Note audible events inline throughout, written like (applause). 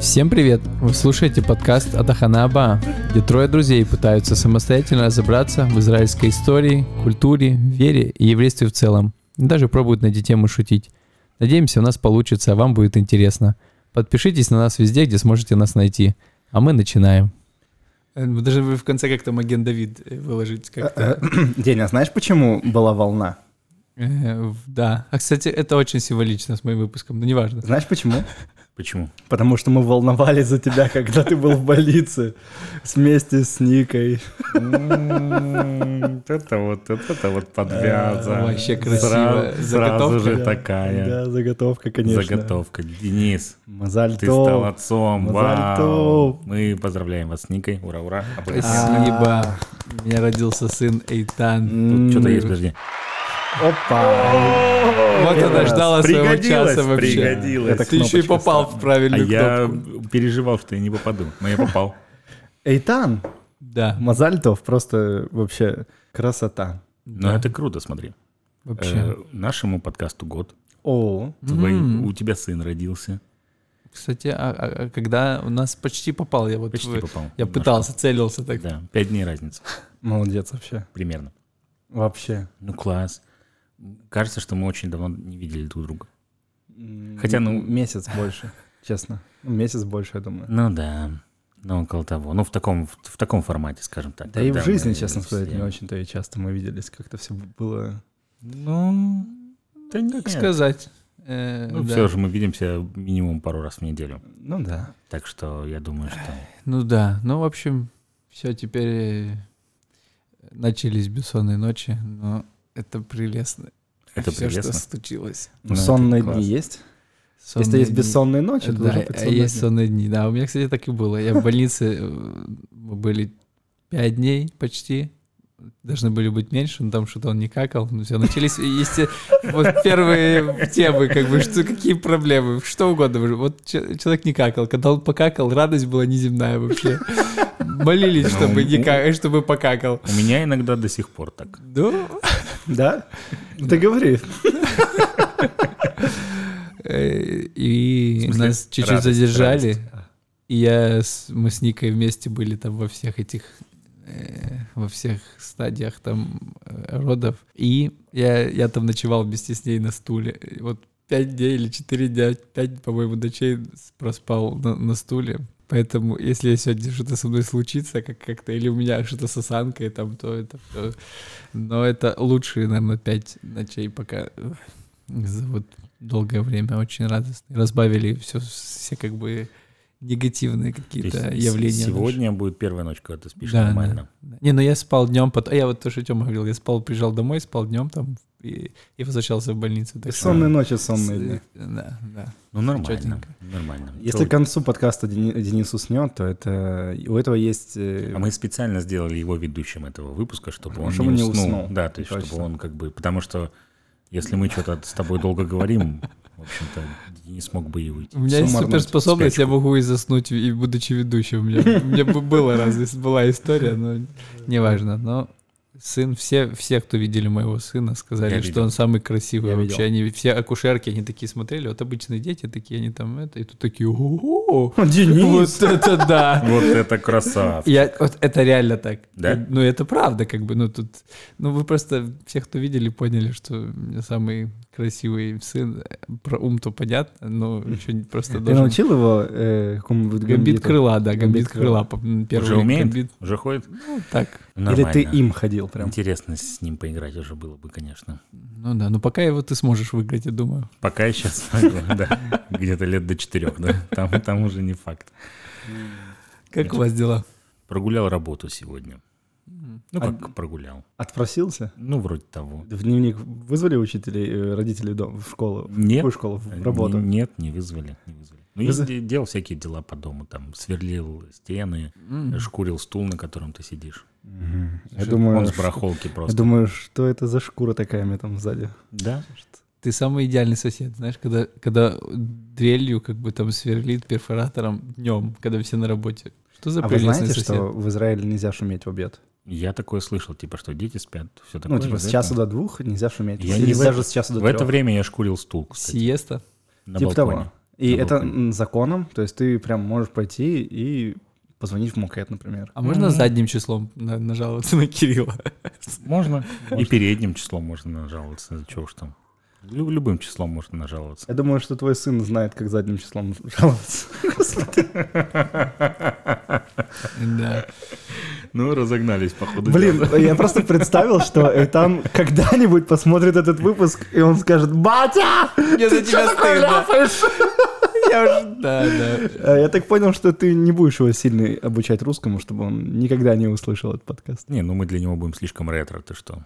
Всем привет! Вы слушаете подкаст Атахана Аба, где трое друзей пытаются самостоятельно разобраться в израильской истории, культуре, вере и еврействе в целом. Даже пробуют на эти темы шутить. Надеемся, у нас получится, а вам будет интересно. Подпишитесь на нас везде, где сможете нас найти. А мы начинаем. Э, даже вы в конце как-то Маген Давид э, выложить как-то. (clears throat) Деня, а знаешь, почему была волна? Э, да. А, кстати, это очень символично с моим выпуском, но неважно. Знаешь почему? Почему? Потому что мы волновались за тебя, (laughs) когда ты был в больнице вместе с Никой. Это вот, это вот подвяза. Вообще красиво. Сразу же такая. Да, заготовка, конечно. Заготовка. Денис, ты стал отцом. Вау. Мы поздравляем вас с Никой. Ура, ура. Спасибо. У меня родился сын Эйтан. Что-то есть, подожди. Опа! Вот она ждала своего часа вообще. Пригодилось. Ты еще и попал в А правильную я кнопку. переживал, что я не попаду, но я попал. (laughs) Эйтан! Да, Мазальтов просто вообще красота. Но это круто, смотри. вообще. Э, Нашему подкасту год. О. У тебя сын родился. Кстати, а, а- а когда у нас почти попал, я вот Почти в- попал. я Немножко. пытался, целился так. Да, пять дней разница молодец вообще. примерно. Вообще. Ну, класс. Кажется, что мы очень давно не видели друг друга. Хотя, ну- Месяц больше, честно. Ну, Месяц больше, я думаю. Ну да, ну около того. Ну в таком, в, в таком формате, скажем так. Да и в жизни, мы честно сказать, все- не очень-то и часто мы виделись. Как-то все было... Ну, да Как нет. сказать? Э, Ну да. все же мы видимся минимум пару раз в неделю. Ну да. Так что я думаю, что... Ну да, ну в общем, все, теперь э, начались бессонные ночи, но это прелестно. Это все, прелестно. что случилось. Ну, Ну, сонные дни есть? Если Сонные есть дни. бессонные ночи, то Да, быть а сонные есть дни. сонные дни. Да, у меня, кстати, так и было. Я в больнице, э, мы были пять дней почти. Должны были быть меньше, но там что-то он не какал. Ну все, начались есте- вот первые темы, как бы, что, какие проблемы, что угодно. Вот че- человек не какал. Когда он покакал, радость была неземная вообще. Молились, чтобы, не ка- чтобы покакал. У меня иногда до сих пор так. Ну, Да? Ну, Ты говори. э, и нас чуть-чуть задержали. И я, мы с Никой вместе были там во всех этих, э, во всех стадиях там э, родов. И я, я там ночевал вместе с ней на стуле. Вот пять дней или четыре дня, пять, по-моему, ночей проспал на, на стуле. Поэтому, если сегодня что-то со мной случится, как как-то, или у меня что-то с осанкой, там, то это всё. Но это лучшие, наверное, пять ночей, пока э, за вот долгое время очень радостно. Разбавили все, все как бы негативные То какие-то явления. наши. Сегодня будет первая ночь, когда ты спишь Да, нормально. да. Не, ну я спал днем, потом. Я вот то, что Тёма говорил, я спал, приезжал домой, спал днем там и, и возвращался в больницу. Так Бессонные ночи, сонные дни. Да, да. Ну нормально, нормально. Если к концу подкаста Дени- Денис уснет, то это у этого есть... э, А мы специально сделали его ведущим этого выпуска, чтобы он Чтобы не не уснул. уснул. Да, то есть Точно. чтобы он как бы... Потому что если мы что-то с тобой долго говорим, в общем-то, не смог бы и уйти. У меня есть суперспособность, я могу и заснуть, и будучи ведущим. У меня, у меня бы было раз, была история, но неважно. Но сын, все, все, кто видели моего сына, сказали, Я что видел. он самый красивый Я вообще. видел. Они все акушерки, они такие смотрели, вот обычные дети такие, они там это, и тут такие, о (laughs) Денис! вот это да. Вот это красавчик. Я, вот это реально так. Да? И, Ну, это правда, как бы, ну, тут... Ну, вы просто, все, кто видели, поняли, что у меня самый красивый сын. Про ум-то понятно, но еще не просто Ты должен... научил его э, какому-нибудь Гамбит крыла, да, гамбит Гамбит крыла. Первый Уже умеет? гамбит. Уже ходит? Ну, так. Или ты Нормально. им ходил прям? Интересно с ним поиграть уже было бы, конечно. Ну да, ну пока его ты сможешь выиграть, я думаю. Пока я сейчас смогу, да. Где-то лет до четырех, да. Там, там уже не факт. Как у вас дела? Прогулял работу сегодня. Ну, А- как прогулял. Отпросился? Ну, вроде того. В дневник вызвали учителей, э, родителей дом, в школу? В Нет. какую школу? В работу? Н- Нет, не вызвали. Не вызвали. Ну, я де- делал всякие дела по дому. Там сверлил стены, М. шкурил стул, на котором ты сидишь. Мгм. Я Он думаю, с что- барахолки я просто. думаю, что это за шкура такая у меня там сзади? Да? Ты самый идеальный сосед, знаешь, когда, когда дрелью как бы там сверлит перфоратором днем, когда все на работе. Что за А вы знаете, сосед? что в Израиле нельзя шуметь в обед? Я такое слышал, типа, что дети спят, все такое. Ну, типа, с часа до двух нельзя шуметь. Я Или не в даже это- с часа до В это время я шкурил стул, кстати, Сиеста. на Типа балконе. того. И На это балконе. законом, то есть ты прям можешь пойти и позвонить в МУКЭТ, например. А можно задним числом на- нажаловаться на Кирилла? Можно. (laughs) И передним числом можно нажаловаться. Чего уж там. Лю- любым числом можно нажаловаться. Я думаю, что твой сын знает, как задним числом (laughs) жаловаться. Да. Ну, разогнались, походу. Блин, я просто представил, что Эйтан когда-нибудь посмотрит этот выпуск, и он скажет, «Батя, ты тебя что такое ляпаешь?» Я уже... Да, да. Э, Я так понял, что ты не будешь его сильно обучать русскому, чтобы он никогда не услышал этот подкаст. Не, ну мы для него будем слишком ретро, ты что?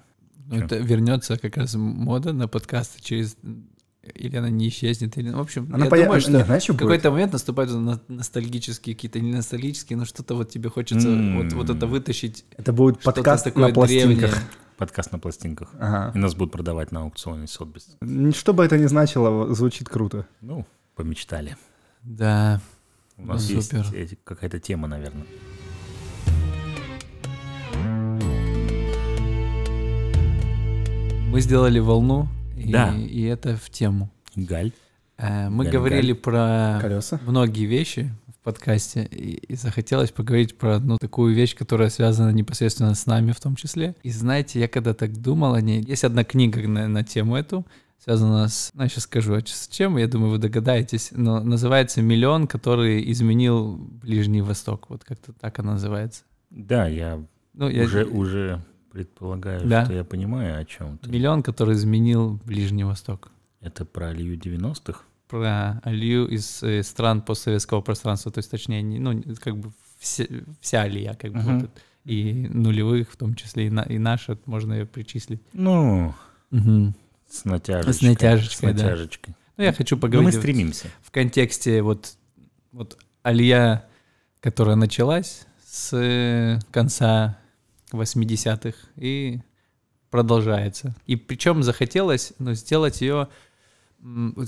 Ну, это вернется как раз мода на подкасты через... Или она не исчезнет, или... В общем, Она я поя- думаю, что Не, знаешь, в будет? какой-то момент наступают на- ностальгические какие-то, не ностальгические, но что-то вот тебе хочется М. вот, вот это вытащить. Это будет подкаст такое на пластинках. древнее. Подкаст на пластинках. Ага. И нас будут продавать на аукционе Сотбис. Что бы это ни значило, звучит круто. Ну, помечтали. Да. У нас Ну, есть супер. эти- какая-то тема, наверное. Мы сделали волну, и, Да. и это в тему. Галь. Э, Мы Галь, говорили галь. про Колеса? многие вещи в подкасте, и, и захотелось поговорить про одну такую вещь, которая связана непосредственно с нами в том числе. И знаете, я когда так думал о ней, есть одна книга на, на тему эту, связана с... Ну, я сейчас скажу, а с чем, я думаю, вы догадаетесь, но называется «Миллион, который изменил Ближний Восток». Вот как-то так она называется. Да, я, Ну, я... уже, уже предполагаю, Да. что я понимаю, о чем ты. «Миллион, который изменил Ближний Восток». Это про Алию 90-х. про алию из э, стран постсоветского пространства, то есть точнее, не- ну, как бы все- вся алия, как бы, Мгм. вот и нулевых в том числе, и, на, и наша можно ее причислить. Ну, Мгм. с натяжечкой. С натяжечкой, С да. натяжечкой. Ну, я хочу Но мы поговорить вот стремимся. в контексте вот, вот алия, которая началась с конца 80-х и продолжается. И причем захотелось ну, сделать ее...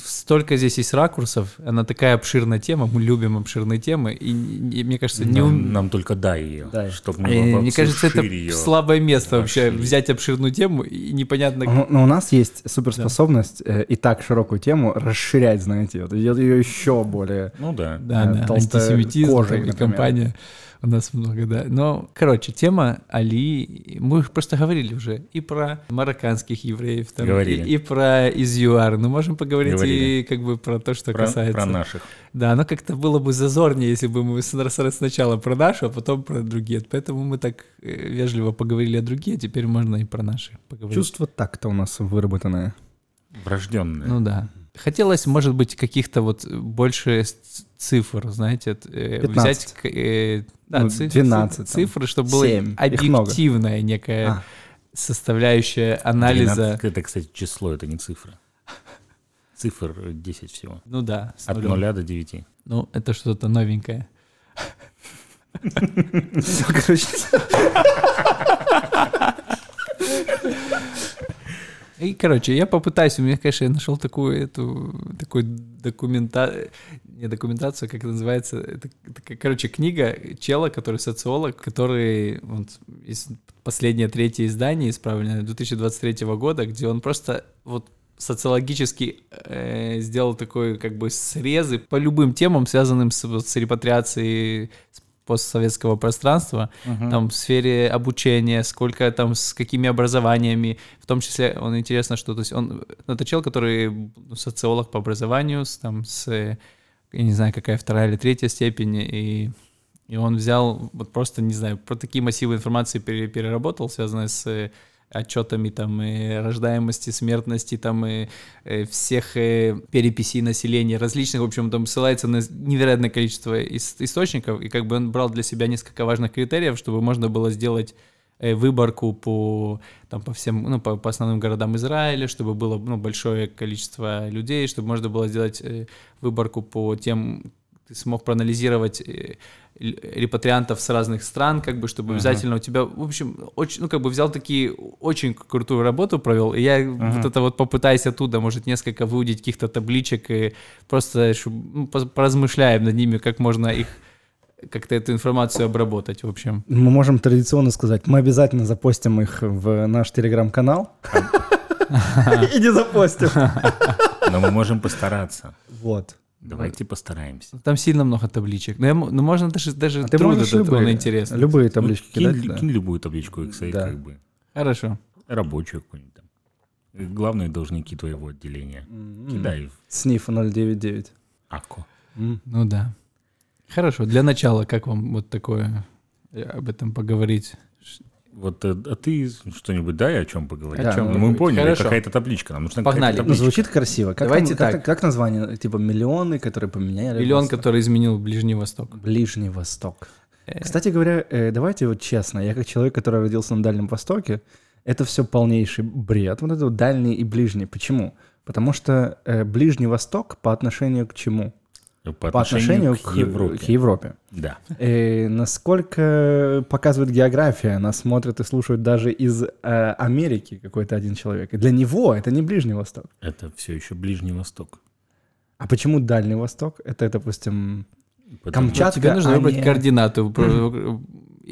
Столько здесь есть ракурсов, она такая обширная тема, мы любим обширные темы, и, и мне кажется, не Нам, ум- нам только дай ее, Дай. чтобы э, мы мне кажется, это её. слабое место вообще, взять обширную тему и непонятно... Но, но у нас есть суперспособность э, и так широкую тему расширять, знаете, вот, делать ее еще более... Ну да. Да, э, да, толстая антисемитизм кожа, там, и например. У нас много, да. Но, короче, тема Али, мы просто говорили уже и про марокканских евреев, там, и, Говорили. и про из ЮАР. Ну, можем поговорить Говорили. и как бы про то, что Про, касается... про наших. Да, но как-то было бы зазорнее, если бы мы сначала про нашу, а потом про другие. Поэтому мы так э, вежливо поговорили о другие, теперь можно и про наши поговорить. Чувство так-то у нас выработанное. Врожденные. Ну да. Хотелось, может быть, каких-то вот больше цифр, знаете, от, э, 15. взять э, да, Ну, циф- 12 там, цифры, чтобы было объективная некая А. составляющая анализа. 12 это, кстати, число, это не цифра. Цифр 10 всего. Ну да, От нулем. 0 до 9. Ну, это что-то новенькое. И, короче, я попытаюсь, у меня, конечно, я нашел такую, эту, такую документа... не документацию, как это называется, это, такая, короче, книга чела, который социолог, который, вот, из последнее третье издание, исправленное 2023 года, где он просто вот социологически э, сделал такой как бы срезы по любым темам, связанным с, вот с репатриацией постсоветского пространства, там в сфере обучения, сколько там с какими образованиями, в том числе он интересно, что то есть он ну, это чел, который ну, социолог по образованию, с, там с я не знаю какая вторая или третья степень и и он взял вот просто не знаю про такие массивы информации пере- переработал, связанные с отчетами там и рождаемости, смертности, там и э, всех э, переписей населения различных, в общем, там ссылается на невероятное количество ис- источников, и как бы он брал для себя несколько важных критериев, чтобы можно было сделать э, выборку по, там, по всем, ну, по, по основным городам Израиля, чтобы было ну, большое количество людей, чтобы можно было сделать выборку по тем, ты смог проанализировать репатриантов с разных стран, как бы, чтобы Ага. обязательно у тебя, в общем, очень, ну, как бы взял такие, очень крутую работу провел, и я вот это вот попытаюсь оттуда, может, несколько выудить каких-то табличек и просто, чтоб, ну, поразмышляем над ними, как можно их как-то эту информацию обработать, в общем. Мы можем традиционно сказать, мы обязательно запостим их в наш телеграм-канал. (laughs) И не запостим. Но мы можем постараться. Вот. Давайте постараемся. Там сильно много табличек. Ну, я м- ну, можно даже, даже А ты труд этот, он любые, интересный. любые таблички Ну, кинь, кидать. да. кинь любую табличку Excel, Да. как бы. Хорошо. Рабочую какую-нибудь там. Главные должники твоего отделения. М. Кидай в СНИФ 099. АКО. М. Ну да. Хорошо. Для начала, как вам вот такое э, об этом поговорить? Вот, э, а ты что-нибудь дай о чем поговорить? О чём Ну, мы поговорить? поняли, Хорошо. какая-то табличка. Нам нужна Погнали. Ну, табличка. звучит красиво. Как, Давайте там- как- так. как название? Типа миллионы, которые поменяли. Миллион, Восток. который изменил Ближний Восток. Ближний Восток. Э, Кстати говоря, э, давайте вот честно, я как человек, который родился на Дальнем Востоке, это все полнейший бред. Вот это вот дальний и ближний. Почему? Потому что э, Ближний Восток по отношению к чему? По По отношению к Европе. к Европе. Да. Э, насколько показывает география, нас смотрят и слушают даже из э, Америки какой-то один человек. И для него это не Ближний Восток. Это все еще Ближний Восток. А почему Дальний Восток? Это, допустим, Потому- Камчатка, Тебе нужно а выбрать не- координату.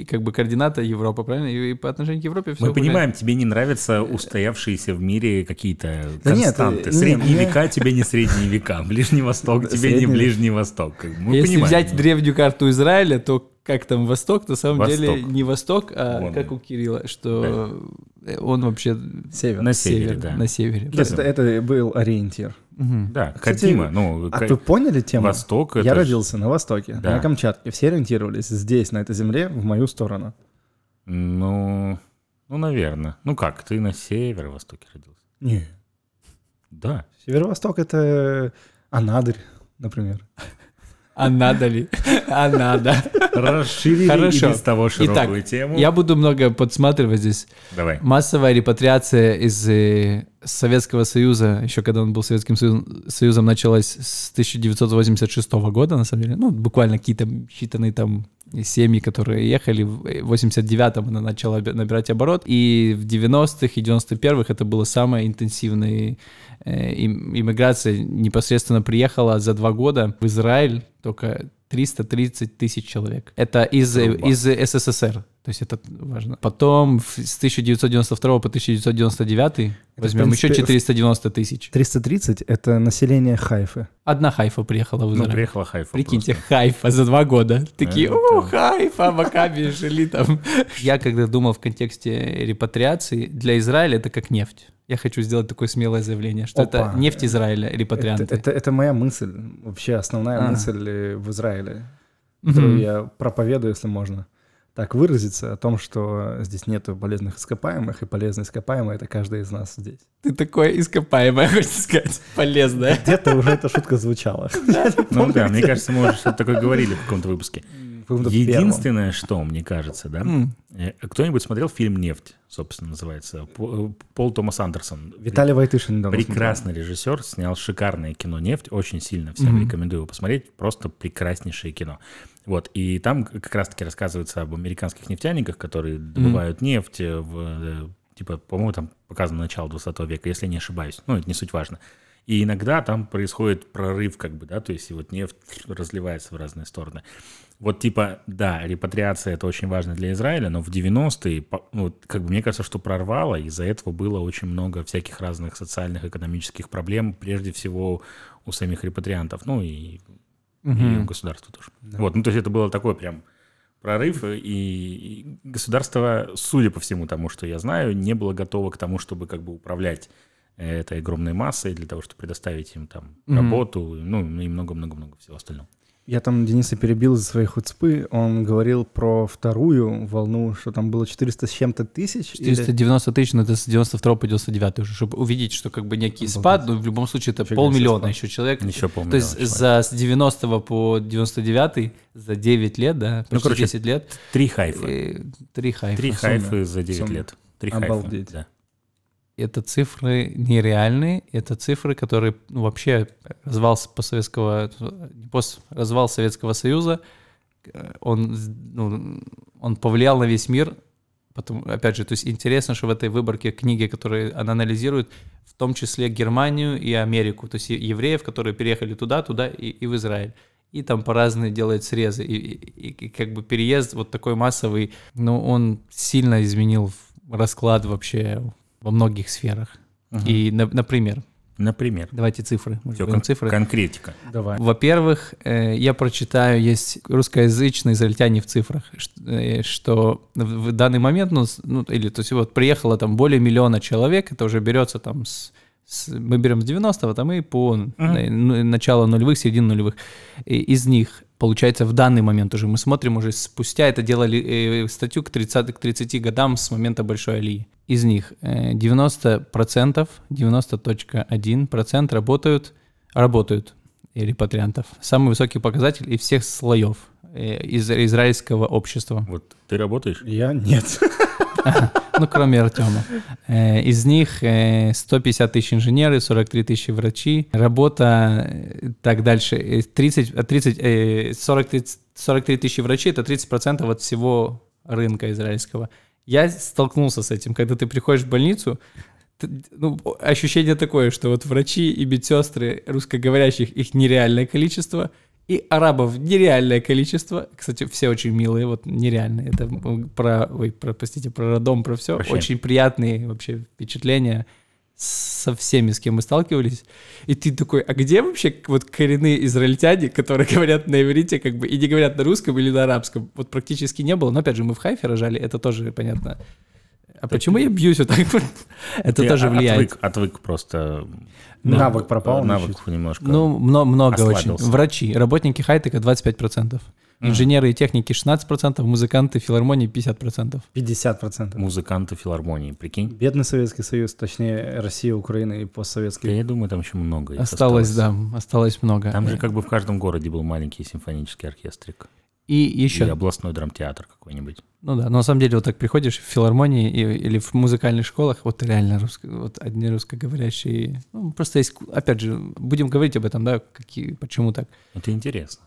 И как бы координата Европа, правильно? И и по отношению к Европе все Мы понимаем, тебе не нравятся устоявшиеся в мире какие-то Да нет, константы. э, Средние не, века тебе не средние века. (laughs) Ближний Восток тебе не Средний- Ближний Восток. Мы Если понимаем. взять древнюю карту Израиля, то как там Восток, на самом Восток. деле не Восток, а Вон как у Кирилла, что э, он вообще север. На севере, север, да. на севере. Есть это, это был ориентир. Мгм. Да, Кстати, Катима, ну, А ка- вы поняли тему? Восток это Я ж- родился на Востоке, Да. на Камчатке. Все ориентировались здесь, на этой земле, в мою сторону. Ну, ну, наверное. Ну как, ты на северо-востоке родился? Не. Да. Северо-восток — это Анадырь, например. А надо ли? (laughs) А надо. Расширили Хорошо. и без того широкую Итак, тему. Я буду много подсматривать здесь. Давай. Массовая репатриация из э, Советского Союза, еще когда он был Советским Союзом, Союзом, началась с 1986 года, на самом деле. Ну, буквально какие-то считанные там семьи, которые ехали. В 89-м она начала набирать оборот. И в 90-х и 91-х это было самая интенсивная э, им- иммиграция. Непосредственно приехала за два года в Израиль только 330 тысяч человек. Это из, Труба. из СССР. То есть это важно. Потом с 1992 по 1999 возьмем принципе, еще 490 тысяч. 330 — это население Хайфы. Одна Хайфа приехала в Ну, Израиль. приехала Хайфа. Прикиньте, просто. Хайфа за два года. Такие, Это о. Хайфа, Макаби жили там. (laughs) Я когда думал в контексте репатриации, для Израиля это как нефть. Я хочу сделать такое смелое заявление, что это Опа. нефть Израиля, Это, репатрианты. это, это моя мысль, вообще основная А. мысль э, в Израиле, которую я проповедую, если можно так выразиться, о том, что здесь нету полезных ископаемых, и полезные ископаемые — это каждый из нас здесь. Ты такое ископаемое, хочешь сказать, полезное. Где-то уже эта шутка звучала. Ну да, мне кажется, мы уже что-то такое говорили в каком-то выпуске. Единственное, что, мне кажется, да, э, кто-нибудь смотрел фильм «Нефть», собственно, называется? По- Пол Томас Андерсон. Виталий Войтышин недавно Прекрасный режиссер, снял шикарное кино «Нефть», очень сильно всем Мгм. рекомендую его посмотреть, просто прекраснейшее кино. Вот, и там как раз-таки рассказывается об американских нефтяниках, которые добывают нефть, э, в, э, типа, по-моему, там показано начало 20 века, если не ошибаюсь, ну, это не суть важно. И иногда там происходит прорыв, как бы, да, то есть и вот нефть разливается в разные стороны. Вот типа, да, репатриация это очень важно для Израиля, но в 90-е, по- ну, как бы мне кажется, что прорвало, из-за этого было очень много всяких разных социальных, экономических проблем, прежде всего у самих репатриантов, ну и, и у государства тоже. Вот, ну то есть это было такое прям прорыв, и, государство, судя по всему тому, что я знаю, не было готово к тому, чтобы как бы управлять э, этой огромной массой для того, чтобы предоставить им там Мгм. работу, ну и много-много-много всего остального. Я там Дениса перебил из своей хуцпы. Он говорил про вторую волну, что там было 400 с чем-то тысяч. или- 490 тысяч, но это с 92 по 99 уже, чтобы увидеть, что как бы некий Обалдеть. спад, но в любом случае это Фига полмиллиона еще человек. Еще То полмиллиона есть человек. за с 90 по 99 за 9 лет, да, почти Ну, короче, 10 лет, Три хайфа. три хайфа. Три хайфы за 9 Сумме. лет. Три Обалдеть. хайфа. Да. Это цифры нереальные, это цифры, которые ну, вообще развал с- постсоветского, не пост, развал Советского Союза, э, он, ну, он повлиял на весь мир. Потом, опять же, то есть интересно, что в этой выборке книги, которые она анализирует, в том числе Германию и Америку, то есть евреев, которые переехали туда, туда и, и в Израиль. и там по-разному делают срезы. И, и- и как бы переезд вот такой массовый, ну, он сильно изменил расклад вообще во многих сферах. Мгм. И, на- например, Например. давайте цифры. говорим кон- цифры. конкретика. Давай. Во-первых, э, я прочитаю, есть русскоязычные израильтяне в цифрах, э, что в в данный момент, ну, ну, или, то есть вот приехало там более миллиона человек, это уже берется там с, с- мы берем с 90-го, там и по ну, начало нулевых, середину нулевых. И из них, получается, в данный момент уже мы смотрим уже спустя, это делали э, статью к 30, к 30 годам с момента Большой Алии. Из них э, 90%, 90.1% работают, работают репатриантов. Самый высокий показатель из всех слоев э, из израильского общества. Вот ты работаешь? Я нет. Ну, кроме Артема. Э, Из них э, 150 тысяч инженеры, 43 тысячи врачи. Работа, э, так дальше, э, 30, э, 30, э, 43, 43 тысячи врачей — это 30% от всего рынка израильского. Я столкнулся с этим, когда ты приходишь в больницу, ну, ощущение такое, что вот врачи и медсестры русскоговорящих, их нереальное количество, и арабов нереальное количество. Кстати, все очень милые, вот нереальные. Это про, ой, про, простите, про родом, про все. Прощаем. Очень приятные вообще впечатления со всеми, с кем мы сталкивались. И ты такой, а где вообще вот коренные израильтяне, которые (laughs) говорят на иврите, как бы, и не говорят на русском или на арабском? Вот практически не было. Но опять же, мы в Хайфе рожали, это тоже понятно. А почему я бьюсь вот так? (laughs) Это Ты тоже о- влияет. Отвык, отвык просто. Навык пропал Навык немножко. Ну, мно- много очень. Врачи, работники хайтека 25%. Инженеры и техники 16%, музыканты филармонии 50%. 50%. Музыканты филармонии, прикинь. Бедный Советский Союз, точнее Россия, Украина и постсоветский. Я думаю, там еще много. их Осталось, да, осталось много. Там же как бы в каждом городе был маленький симфонический оркестрик. И еще, Или областной драмтеатр какой-нибудь. ну да, но на самом деле вот так приходишь в филармонии и- или в музыкальных школах, вот реально русско, вот одни русскоговорящие, ну, просто есть, опять же, будем говорить об этом, да, какие, почему так. Это интересно.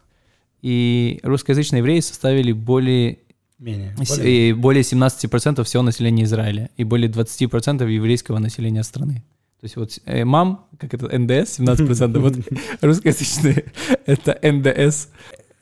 И русскоязычные евреи составили более Менее. Более. и более 17% всего населения Израиля и более 20% еврейского населения страны. То есть вот э, МАМ, как это, НДС, 17%, вот (laughs) русскоязычные, это НДС.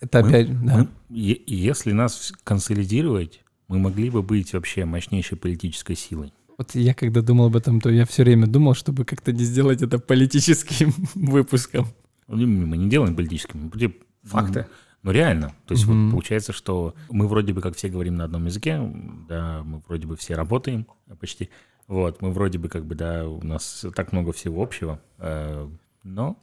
Это Мы- опять, да. Мы- если нас консолидировать, мы могли бы быть вообще мощнейшей политической силой. Вот я когда думал об этом, то я все время думал, чтобы как-то не сделать это политическим (laughs) выпуском. Ну, Мы не делаем политическим. мы Факты. Ну реально. То есть вот Мгм. получается, что мы вроде бы как все говорим на одном языке, да, мы вроде бы все работаем почти. Вот, мы вроде бы как бы, да, у нас так много всего общего, э, но,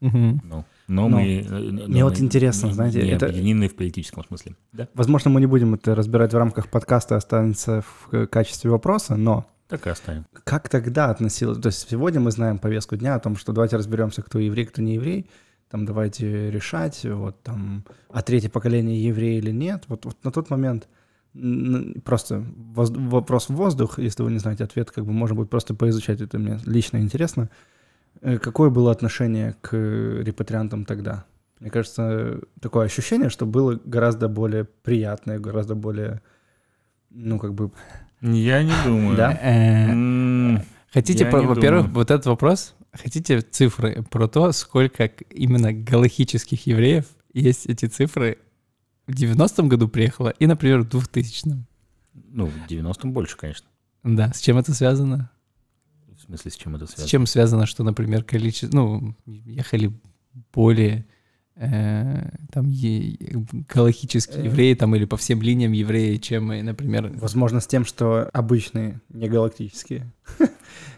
Мгм. но, но Но. мы... э, но Мне вот мы интересно, не- знаете, не это- объединены в политическом смысле. Да, Возможно, мы не будем это разбирать в рамках подкаста, останется в э, качестве вопроса, но так и оставим. как тогда относилось? То есть сегодня мы знаем повестку дня о том, что давайте разберемся, кто еврей, кто не еврей, там давайте решать, вот там, а третье поколение еврей или нет. Вот, вот на тот момент просто воз- вопрос в воздух, если вы не знаете ответ, как бы можно будет просто поизучать, это мне лично интересно. Э, Какое было отношение к репатриантам тогда? Мне кажется, такое ощущение, что было гораздо более приятное, гораздо более, ну, как бы... Я не думаю. Да? Э, Хотите, во-первых, вот этот вопрос, хотите цифры про то, сколько именно галахических евреев есть эти цифры в 90-м году приехало и, например, в 2000-м? Ну, в 90-м больше, конечно. Да, с чем это связано? В смысле, с чем это С связано? чем связано, что, например, количество, ну, ехали более э, там е- галахические Э. евреи там или по всем линиям евреи, чем, э, например, Возможно, с тем, что обычные негалактические, (laughs)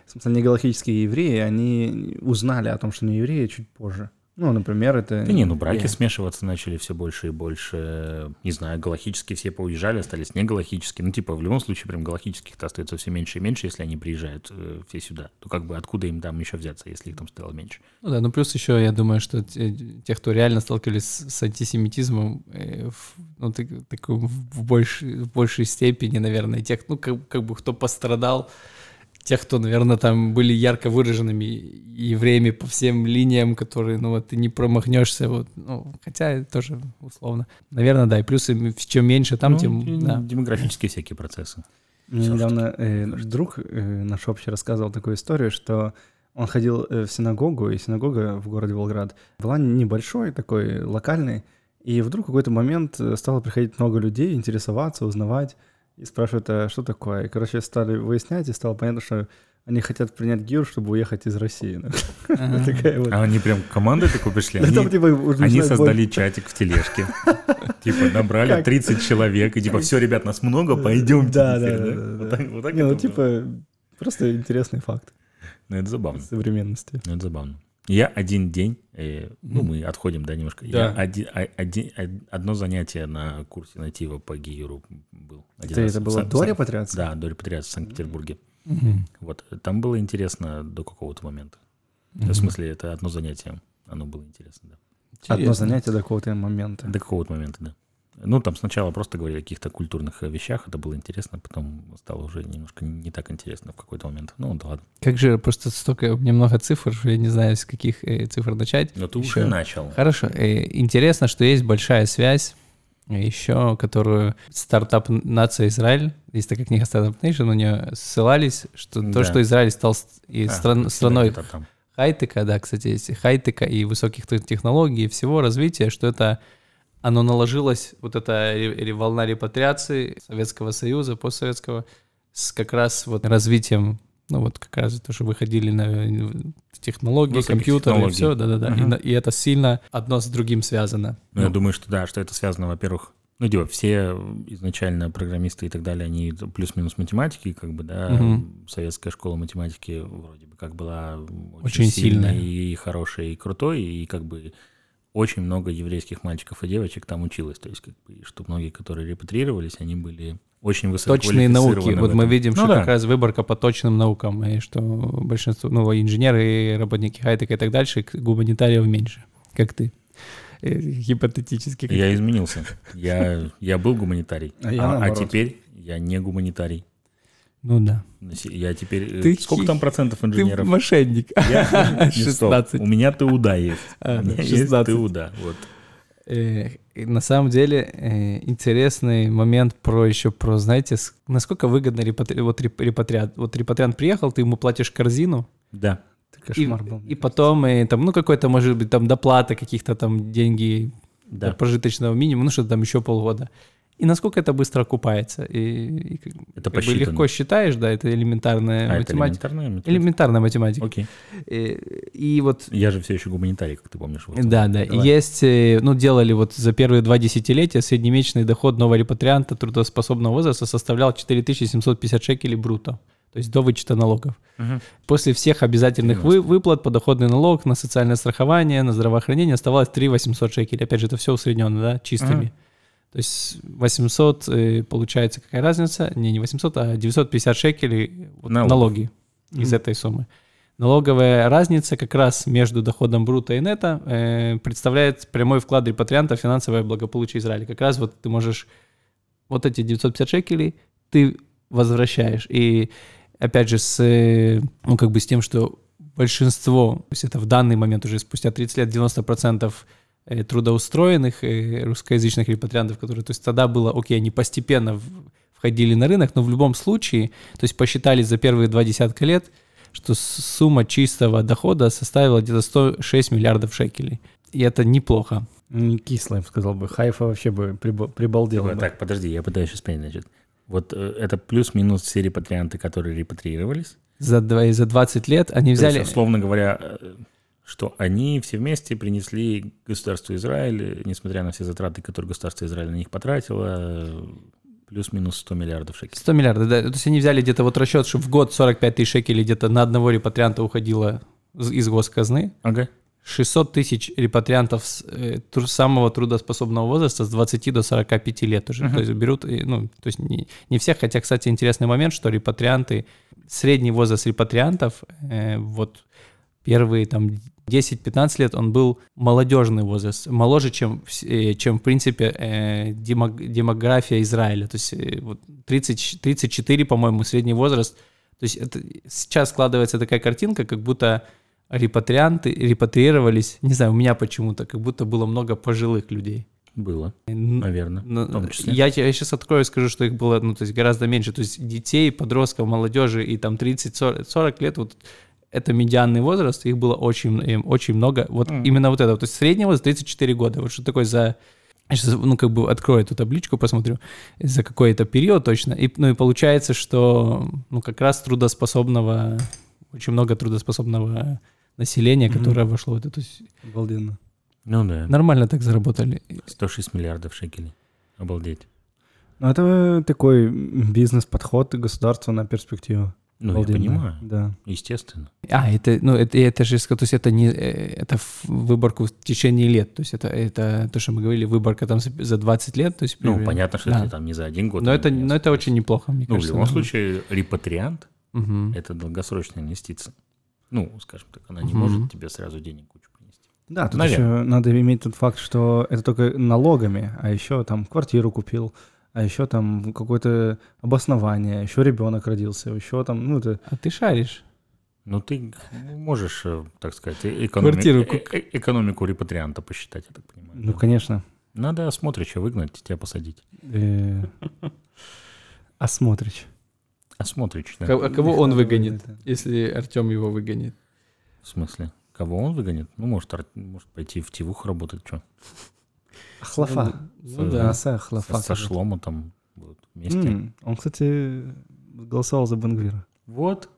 в смысле, негалактические евреи, они узнали о том, что не евреи, чуть позже. Ну, например, это... Да не, ну браки Э, смешиваться начали все больше и больше. Не знаю, галактические все поуезжали, остались не галактические. Ну, типа, в любом случае, прям галактических-то остается все меньше и меньше, если они приезжают э, все сюда. То как бы откуда им там еще взяться, если их там стало меньше? Ну да, ну плюс еще, я думаю, что те, те, кто реально сталкивались с, антисемитизмом, э, в, ну, так, такой в, большей, в большей степени, наверное, тех, ну, как, как бы кто пострадал, тех, кто, наверное, там были ярко выраженными евреями по всем линиям, которые, ну, вот ты не промахнешься, вот, ну, хотя это тоже условно. Наверное, да, и плюс им чем меньше там, Ну, тем, да. Демографические всякие процессы. Мне недавно э, друг э, наш общий рассказывал такую историю, что Он ходил э, в синагогу, и синагога в городе Волгоград была небольшой, такой локальной. И вдруг в какой-то момент э, стало приходить много людей, интересоваться, узнавать. И спрашивают, а что такое? И, короче, стали выяснять, и стало понятно, что они хотят принять гир, чтобы уехать из России. (laughs) Вот. А они прям командой такой пришли? Ну, Они, (laughs) типа, создали чатик в тележке. (laughs) Типа набрали Как? 30 человек, и типа, все, ребят, нас много, пойдемте. Да, теперь», да, да, ну, типа, просто интересный факт Ну, это забавно. современности. Ну, это забавно. Я один день, э, ну, мы отходим, да, немножко. Я Да. один, а- один- од- одно занятие на курсе натива по ГИЮРу был. Один раз это в было Сан- до репатриации? Да, до репатриации в Санкт-Петербурге. Мгм. Вот. Там было интересно до какого-то момента. Мгм. В смысле, это одно занятие. Оно было интересно, да. Одно Интересно. занятие до какого-то момента. До какого-то момента, да. Ну, там сначала просто говорили о каких-то культурных э, вещах, это было интересно, потом стало уже немножко не так интересно в какой-то момент. Ну, да ладно. Как же просто столько, у меня много цифр, что я не знаю, с каких э, цифр начать. Но ты Ещё. уже начал. Хорошо. э, Интересно, что есть большая связь еще, которую стартап нация Израиль, есть такая книга Startup Nation, на нее ссылались, что Да. то, что Израиль стал и А, стран- страной хай-тека, да, кстати, есть хай-тека и высоких технологий, и всего развития, что это оно наложилось, вот эта волна репатриации Советского Союза, постсоветского, с как раз вот развитием, ну вот как раз то, что выходили на технологии, Высоких компьютеры, технологий. все, да-да-да, и, Мгм. на- и это сильно одно с другим связано. Ну, я Ну, думаю, что да, что это связано, во-первых, ну, типа, все изначально программисты и так далее, они плюс-минус математики, как бы, да, Мгм. советская школа математики вроде бы как была очень, Очень сильной и хорошей, и крутой, и как бы очень много еврейских мальчиков и девочек там училось, то есть как бы, что многие, которые репатрировались, они были очень Точные науки. Вот мы видим, Ну что да. как раз выборка по точным наукам, и что большинство, ну, инженеры, работники хай-тека и так дальше, гуманитариев меньше, как ты. Э, Гипотетически. Я изменился. Я, я был гуманитарий, А я а, а наоборот. теперь я не гуманитарий. Ну да. Я теперь... э, Ты Сколько хи- там процентов Ты инженеров? мошенник. Я- (laughs) не, стоп. 16. У меня ТУДА есть. А, да, 16. ТУДА. Вот. Э, На самом деле э, интересный момент про еще про, знаете, насколько выгодно репатри... вот реп- репатриант. Вот репатриант приехал, ты ему платишь корзину, Да. Это и, кошмар был. и потом и, там, ну, какой-то, может быть, там доплата каких-то там деньги Да. прожиточного минимума, ну, что-то там еще полгода. И насколько это быстро окупается. И, и Это как бы легко считаешь, да, это элементарная А это математика. элементарная математика? Элементарная математика. Окей. И, и вот Я же все еще гуманитарий, как ты помнишь. вот. Да, да. Давай. Есть, э, ну, делали вот за первые два десятилетия среднемесячный доход нового репатрианта трудоспособного возраста составлял 4750 шекелей бруто, то есть до вычета налогов. Мгм. После всех обязательных вы- 90. выплат, подоходный налог, на социальное страхование, на здравоохранение оставалось 3 800 шекелей. Опять же, это все усредненно, да, чистыми. Ага. То есть 800, э, получается, какая разница? Не, не 800, а 950 шекелей вот, Налогов. налоги из Мгм. этой суммы. Налоговая разница как раз между доходом брута и нета э, представляет прямой вклад репатрианта в финансовое благополучие Израиля. Как раз вот ты можешь вот эти 950 шекелей ты возвращаешь. И опять же с, э, ну, как бы с тем, что большинство, то есть это в данный момент уже спустя 30 лет 90% э, трудоустроенных э, русскоязычных репатриантов, которые, то есть тогда было, окей, они постепенно входили на рынок, но в любом случае, то есть посчитали за первые два десятка лет, что сумма чистого дохода составила где-то 106 миллиардов шекелей. И это неплохо. Не кисло, я бы сказал бы. Хайфа вообще бы прибо- прибалдел Типа, бы. Так, подожди, я пытаюсь сейчас понять, значит. Вот э, это плюс-минус все репатрианты, которые репатриировались. За, два- за 20 лет они То есть, взяли... условно говоря, э, что они все вместе принесли государству Израиль, несмотря на все затраты, которые государство Израиль на них потратило, плюс-минус 100 миллиардов шекелей. 100 миллиардов, да. То есть они взяли где-то вот расчет, что в год 45 тысяч шекелей где-то на одного репатрианта уходило из госказны. Ага. 600 тысяч репатриантов с, э, самого трудоспособного возраста с 20 до 45 лет уже. Мгм. То есть берут, ну, то есть не, не всех, хотя, кстати, интересный момент, что репатрианты, средний возраст репатриантов, э, вот первые там 10-15 лет, он был молодежный возраст, моложе, чем, э, чем в принципе, э, демог- демография Израиля. То есть э, вот 30, 34, по-моему, средний возраст. То есть это, сейчас складывается такая картинка, как будто репатрианты репатриировались, не знаю, у меня почему-то, как будто было много пожилых людей. Было, наверное, ну, в том числе. Я, я сейчас открою и скажу, что их было, ну, то есть гораздо меньше. То есть детей, подростков, молодежи и там 30-40 лет, вот это медианный возраст, их было очень, очень много. Вот Мгм. именно вот это. То есть средний возраст 34 года. Вот что такое за... Я сейчас, ну, как бы открою эту табличку, посмотрю, за какой-то период точно. И, ну, и получается, что, ну, как раз трудоспособного, очень много трудоспособного населения, которое вошло в это. То есть Обалденно. Ну да, нормально так заработали. 106 миллиардов шекелей. Обалдеть. Ну, это такой бизнес-подход государства на перспективу. Ну, я понимаю, Да. естественно. А, это, ну, это, это же, то есть это не, э, это в выборку в течение лет, то есть это, это то, что мы говорили, выборка там за за 20 лет, то есть... Ну, примерно. понятно, что Да. это там не за один год. Но это, но это очень неплохо, мне Ну, в кажется. любом да. случае, репатриант Мгм. — это долгосрочная инвестиция. Ну, скажем так, она не Мгм. может тебе сразу денег кучу принести. Да, тут Наверное. еще надо иметь тот факт, что это только налогами, а еще там квартиру купил, а еще там какое-то обоснование, еще ребенок родился, еще там, ну, это... А ты шаришь. Ну, ты можешь, э, так сказать, э- Квартиру экономи- э- э- экономику репатрианта посчитать, я так понимаю. Ну, да? конечно. Надо осмотрича выгнать, тебя посадить. э, Осмотрич. Осмотрич, да. А кого он выгонит, если Артем его выгонит? В смысле? Кого он выгонит? Ну, может, может пойти в Тивух работать, что? Хлафа. Ну С- да. Оса хлафа. Со Шлому там будут вместе. Он, кстати, голосовал за Бенгвира. Вот.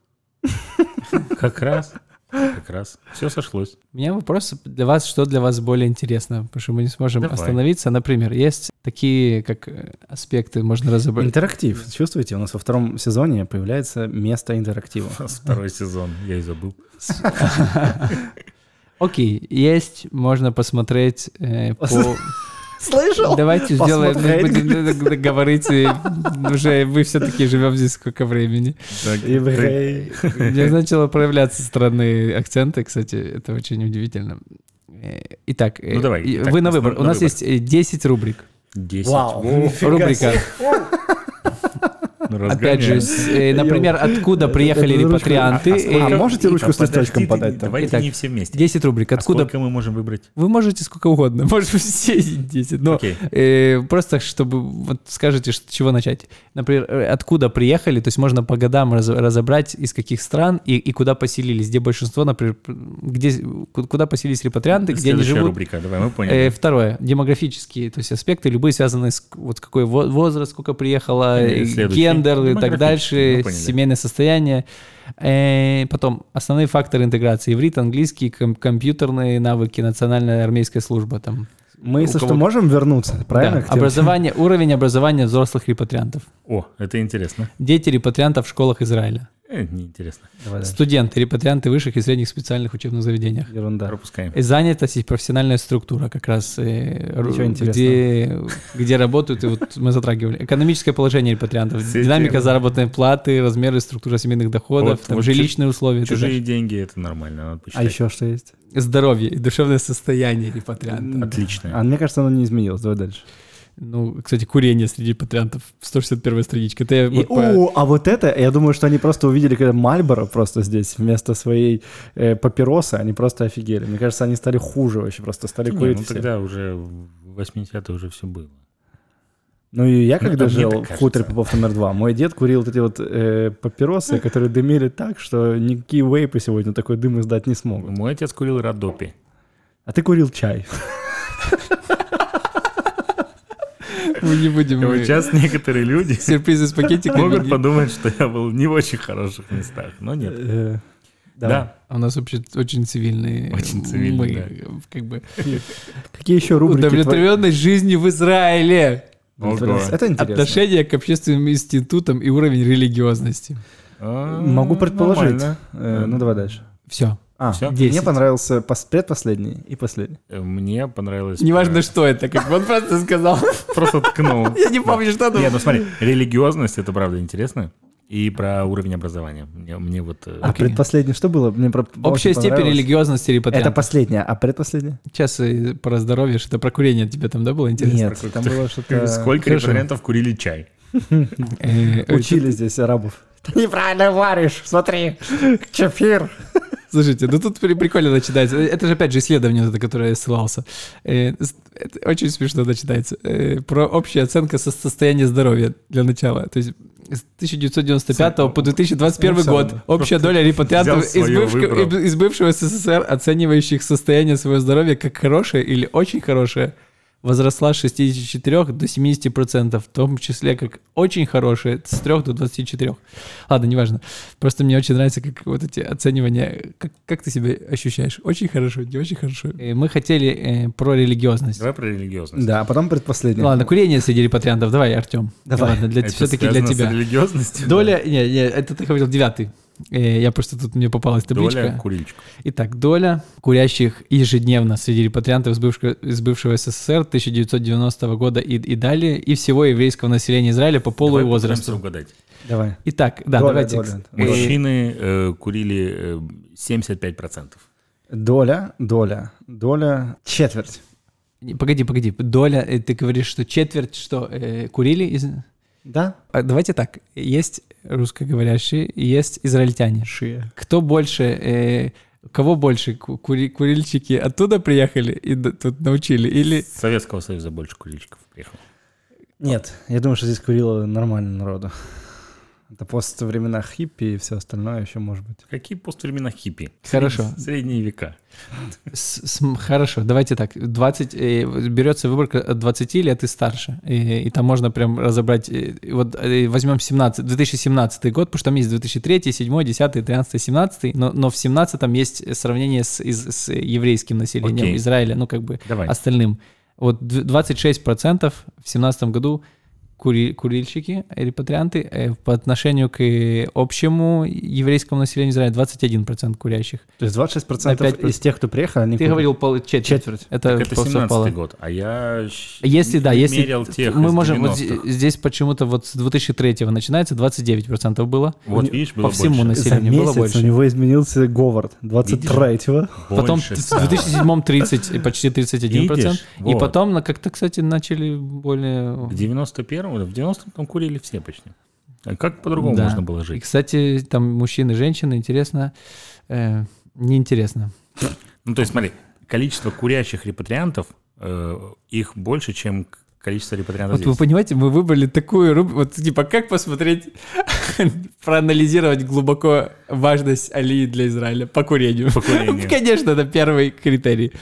(laughs) Как раз. Как раз. Все сошлось. У меня вопрос для вас, что для вас более интересно, потому что мы не сможем Давай. остановиться. Например, есть такие как аспекты, можно разобрать. Интерактив. Чувствуете, у нас во втором сезоне появляется место интерактива. (laughs) Второй сезон, я и забыл. (laughs) Окей, есть, можно посмотреть э, по... (laughs) Слышал? Давайте сделаем, будем говорить, и уже мы все-таки живем здесь сколько времени. Еврей. Мне начало проявляться странные акценты, кстати, это очень удивительно. Э, Итак, э, Ну, давай. Итак, вы на выбор. У нас есть э, 10 рубрик. 10. Вау. Рубрика. Опять же, э, например, откуда приехали репатрианты. А э, а можете ручку с листочком подать? Давайте не все вместе. 10 рубрик. А Откуда сколько мы можем выбрать? Вы можете сколько угодно, (laughs) может все 10, но э, просто чтобы вот скажете, с чего начать. Например, откуда приехали, то есть можно по годам раз- разобрать, из каких стран и, и куда поселились, где большинство, например, где, ку- куда поселились репатрианты, где они живут. рубрика, давай, мы поняли. Второе, демографические, то есть аспекты, любые связанные с вот какой во- возраст, сколько приехало, следующий. Гендер и так дальше, поняли. семейное состояние. Э, потом основные факторы интеграции: иврит, английский, ком- компьютерные навыки, национальная армейская служба, там. Мы, если что, можем вернуться, правильно? Да, образование, уровень образования взрослых репатриантов. О, это интересно. Дети репатриантов в школах Израиля. Э, неинтересно. Давай. Студенты, репатрианты высших и средних специальных учебных заведениях. Ерунда. Пропускаем. И занятость и профессиональная структура как раз, э, Ничего где, где работают, и вот мы затрагивали. Экономическое положение репатриантов, Все динамика эти- заработной платы, размеры, структура семейных доходов, Вот- там, вот жилищные условия. и так Чужие деньги это нормально, надо А еще что есть? Здоровье и душевное состояние репатрианта. Отлично. А мне кажется, оно не изменилось. Давай дальше. Ну, кстати, курение среди репатриантов. 161 страничка. Это я И- вот по- о, а вот это, я думаю, что они просто увидели, когда Мальборо просто здесь вместо своей э, папиросы, они просто офигели. Мне кажется, они стали хуже вообще, просто стали Не, курить ну все. тогда уже в 80-е уже все было. Ну и я когда а мне жил в хуторе Попов номер два, мой дед курил вот эти вот э, папиросы, которые дымили так, что никакие вейпы сегодня такой дым издать не смогут. Мой отец курил Родопи. А ты курил чай. Мы не будем... Мы- сейчас некоторые люди Сюрпризы с пакетиками. могут не- подумать, что я был не в очень хороших местах, но нет. Э, Да. давай. А У нас вообще очень цивильные. Очень цивильные, Мы, да. как бы Какие еще рубрики? твои? удовлетворенность жизнью в Израиле. Ого. Это интересно. Отношение к общественным институтам и уровень религиозности. А, Могу предположить. нормально. Э, ну давай дальше. Все. А, Всё? мне 10. понравился пос- предпоследний и последний. Э, Мне понравилось... Неважно, что это, как бы он просто сказал. Просто ткнул. (laughs) Я не помню, что Нет, там. ну смотри, религиозность, это правда интересно. И про уровень образования. Мне, мне вот... э, А Окей. предпоследний что было? Мне про- Общая степень религиозности Это репатриантов. последняя, а предпоследняя? Сейчас э, про здоровье, что про курение тебе там, да, было интересно? Нет, там было что-то... Сколько референтов курили чай? Учили здесь арабов. Ты неправильно варишь, смотри, чефир. Слушайте, ну тут при- прикольно начинается. Это же опять же исследование, это, которое я ссылался. Э, это очень смешно начинается. Э, Про общую оценку со- состояния здоровья для начала. То есть с 1995 по 2021 Ну, всё год общая доля репатриантов бывшего- из бывшего СССР, оценивающих состояние своего здоровья как хорошее или очень хорошее, возросла с 64 до 70%, в том числе как очень хорошее, с 3 до 24. Ладно, неважно. Просто мне очень нравится, как вот эти оценивания, как, как ты себя ощущаешь? Очень хорошо, не очень хорошо. Э, Мы хотели э, про религиозность. Давай про религиозность. Да, а потом предпоследний. Ладно, курение среди репатриантов. Давай, Артем. Давай. Ладно, для, Это все-таки для тебя. религиозностью? Доля, не, не, это ты говорил девятый. Э, Я просто тут мне попалась табличка. Доля курильщиков. Итак, доля курящих ежедневно среди репатриантов из бывшего, из бывшего СССР 1990 года и, и далее, и всего еврейского населения Израиля по полу Давай и возрасту. угадать. Давай. Итак, да, Доля, давайте. доля. Э, Мужчины э, курили э, 75%. Доля, доля, доля, четверть. Погоди, погоди. Доля, э, ты говоришь, что четверть, что э, курили из... Да? А, Давайте так. Есть русскоговорящие, и есть израильтяне. Шия. Кто больше, э, кого больше, ку- кури- курильщики оттуда приехали и тут научили? Или С Советского Союза больше курильщиков приехало. Нет, я думаю, что здесь курило нормально народу. Это после времена хиппи и все остальное еще может быть. Какие поствремена хиппи? Хорошо. Сред- Средние века. С- с- хорошо, давайте так. 20, э, берется выборка от 20 лет и старше. И, и там можно прям разобрать. э, вот возьмем 17, 2017 год, потому что там есть 2003, 7, 10, 13, 17, но, но в 17 есть сравнение с, из- с еврейским населением Окей. Израиля, ну как бы Давай. остальным. Вот д- 26% в 17 году кури- курильщики, э, репатрианты, э, по отношению к э, общему еврейскому населению Израиля 21% курящих. То есть 26% Опять из тех, кто приехал, они Ты курят. говорил пол, четверть. Четверть. Это, Так это совпало. 17 год, а я Если, да, не если мерил тех мы из можем, вот 90-х. зи- здесь почему-то вот с 2003 начинается 29% было. Вот видишь, было по всему больше. За населению было месяц больше. у него изменился Говард. 23-го. Потом Больше в стало. 2007 30, и почти 31%. Видишь? И Вот. потом на- как-то, кстати, начали более... В 91-м, в 90-м там курили все почти. А как по-другому Да. можно было И, жить? кстати, там мужчины, женщины, интересно, э, неинтересно. Ну, то есть, смотри, количество курящих репатриантов, э, их больше, чем количество репатриантов Вот вы здесь. понимаете, мы выбрали такую рубрику, вот типа как посмотреть, (laughs) проанализировать глубоко важность Алии для Израиля по курению. По курению. (laughs) Конечно, это первый критерий.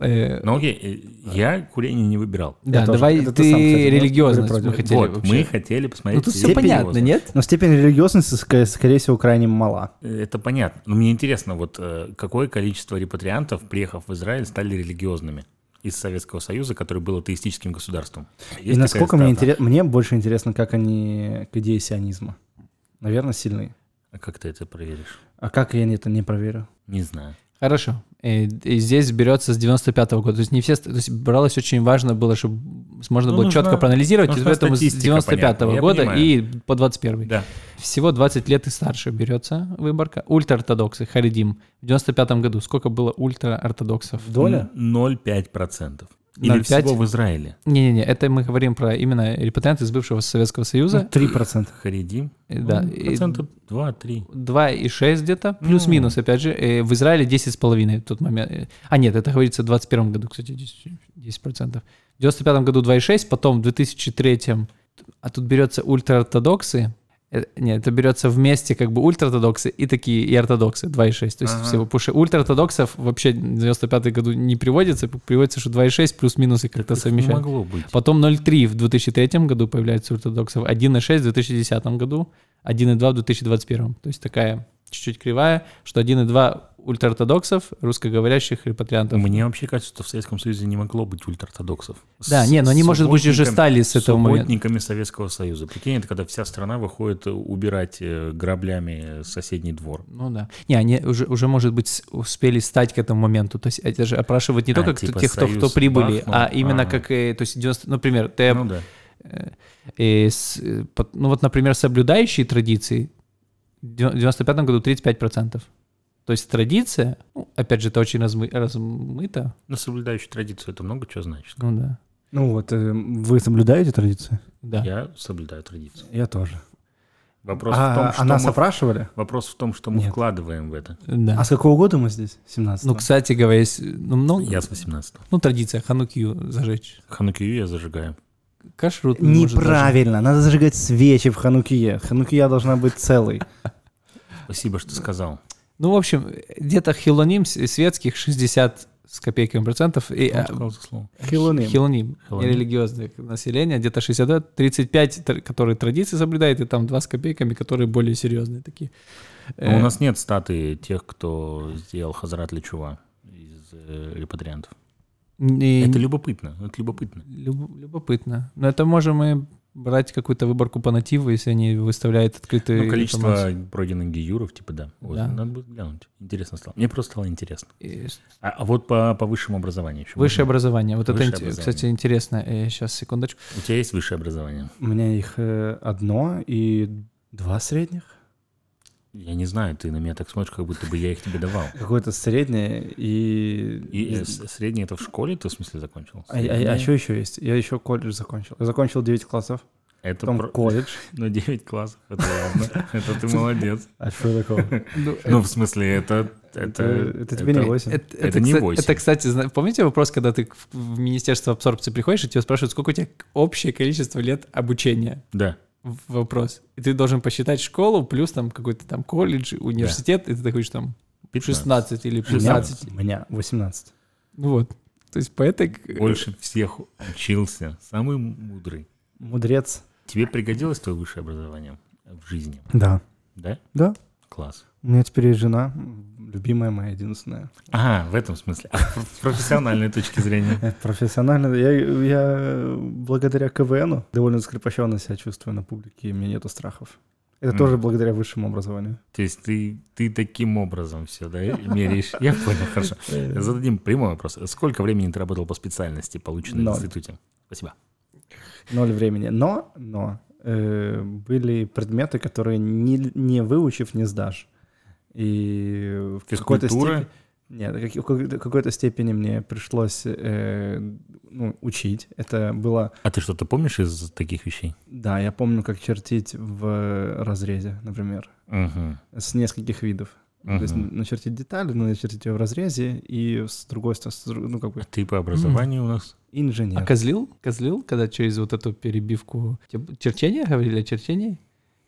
Э, Ну окей, э, я курение не выбирал. Да, Я тоже. давай Это ты, ты сам, кстати, можешь религиозность мы хотели вот, вообще. мы хотели Ну посмотреть... тут все понятно, нет? Но степень религиозности, скорее всего, крайне мала. Это понятно. Но мне интересно, вот э, какое количество репатриантов, приехав в Израиль, стали религиозными из Советского Союза, который был атеистическим государством. И насколько мне интересно, мне больше интересно, как они к идее сионизма. Наверное, сильные. А как ты это проверишь? А как я это не проверю? Не знаю. Хорошо. Э, И здесь берется с 95-го года. То есть не все, то есть бралось очень важно было, чтобы можно Ну, было нужна- четко проанализировать, и поэтому с статистика, 95-го понятно, я года понимаю. и по 21 Да. Всего 20 лет и старше берется выборка. Ультраортодоксы, Харидим. В 95 году сколько было ультраортодоксов? Доля? Н- 0,5%. Или 0,5? всего в Израиле. Не-не-не, это мы говорим про именно репатрианты из бывшего Советского Союза. Ну, 3%. Харидим. Э, Да. Ну, и Процентов 2-3. 2,6 где-то, плюс-минус, опять же. Э, В Израиле 10,5 в тот момент. А нет, это говорится в 21 году, кстати, 10%. 10%. В 95 году 2,6, потом в 2003, а тут берется ультраортодоксы, Нет, это берется вместе как бы ультраортодоксы и такие и ортодоксы 2,6. То есть Ага. всего, потому что ультраортодоксов вообще в 95 году не приводится, приводится, что 2,6 плюс-минус и как-то совмещают. могло быть. Потом 0,3 в 2003 году появляется ультрадоксов, 1,6 в 2010 году, 1,2 в 2021. То есть такая чуть-чуть кривая, что 1,2 ультраортодоксов, русскоговорящих репатриантов. Мне вообще кажется, что в Советском Союзе не могло быть ультраортодоксов. Да, С- не, но они, может быть, уже стали с этого момента. субботниками Советского Союза. Прикинь, это когда вся страна выходит убирать э, граблями соседний двор. Ну да. Не, они уже, уже, может быть, успели стать к этому моменту. То есть это же опрашивают не А, только типа тех, кто, кто прибыли, бахнул. а именно Ага. как, э, то есть, 90, например, ты Ну да. Э, и с- э, ну вот, например, соблюдающие традиции в дев- 95 году 35%. То есть традиция, ну, опять же, это очень размы- размыто. Но соблюдающий традицию это много чего значит. Ну да. Ну вот, э, вы соблюдаете традиции? Да. Я соблюдаю традицию. Я тоже. Вопрос а, в том, что а нас мы, опрашивали? вопрос в том, что мы Нет. вкладываем в это. да. А с какого года мы здесь? 17 Ну, кстати говоря, есть, ну, много, Я с 18 ну, традиция Ханукию зажечь. Ханукию я зажигаю. кашрут. может, даже. Неправильно, надо зажигать свечи в Ханукие. Ханукия должна быть целой. Спасибо, что сказал. Ну, в общем, где-то хилоним светских 60 с копейками процентов. И, Кто а? Хилоним. Хилоним, Хилоним. нерелигиозное население, где-то 62, 35, тр- которые традиции соблюдают, и там 2 с копейками, которые более серьезные такие. Но у Э, нас нет статы тех, кто сделал Хазрат Лечува из э, репатриантов. и- Это любопытно, это любопытно. люб- любопытно. Но это можем мы брать какую-то выборку по нативу, если они выставляют открытые Ну, количество информацию. пройденных гиюров, типа, да. Вот, Да. Надо будет глянуть. Интересно стало. Мне просто стало интересно. И А, а вот по, по высшему образованию еще. Высшее можно? образование. Вот Высшее это, образование. кстати, интересно. Сейчас, секундочку. У тебя есть высшее образование? У меня их э, одно и два средних. Я не знаю, ты на меня так смотришь, как будто бы я их тебе давал. Какое-то среднее и... И э, среднее это в школе ты в смысле закончил? А, а- а что еще есть? Я еще колледж закончил. Я закончил 9 классов, Это потом про- колледж. (laughs) Ну, 9 классов, это ладно. Это ты молодец. (laughs) А что такого? Ну, в смысле, это... Это, это тебе не 8. Это, Это не кстати, 8. это, кстати, помните вопрос, когда ты в, в Министерство абсорбции приходишь, и тебя спрашивают, сколько у тебя общее количество лет обучения? Да. Вопрос. И ты должен посчитать школу, плюс там какой-то там колледж, университет, и ты такой, что там 15. 16 или У меня, 16. у меня 18. Ну вот. То есть по этой... Больше всех учился. Самый мудрый. Мудрец. Тебе пригодилось твое высшее образование в жизни? Да. Да? Да. Класс. У меня теперь есть жена, любимая моя, единственная. Ага, в этом смысле. А профессиональной точки зрения. Э, (laughs) Профессионально. Я, я благодаря КВНу довольно скрепощенно себя чувствую на публике, и у меня нету страхов. Это Мгм. тоже благодаря высшему образованию. То есть ты, ты таким образом все, да, меряешь? Я понял, хорошо. Зададим прямой вопрос. Сколько времени ты работал по специальности, полученной в институте? Спасибо. Ноль времени. Но, но э, были предметы, которые не, не выучив, не сдашь. И в какой-то степени... Нет, в какой-то- степени мне пришлось э, ну, учить. Это было... А ты что-то помнишь из таких вещей? Да, я помню, как чертить в разрезе, например, Угу. с нескольких видов. То есть начертить детали, но начертить ее в разрезе, и с другой стороны, ну, как бы, А ты по образованию у нас? инженер. А козлил? Козлил, когда через вот эту перебивку... Черчение говорили о черчении?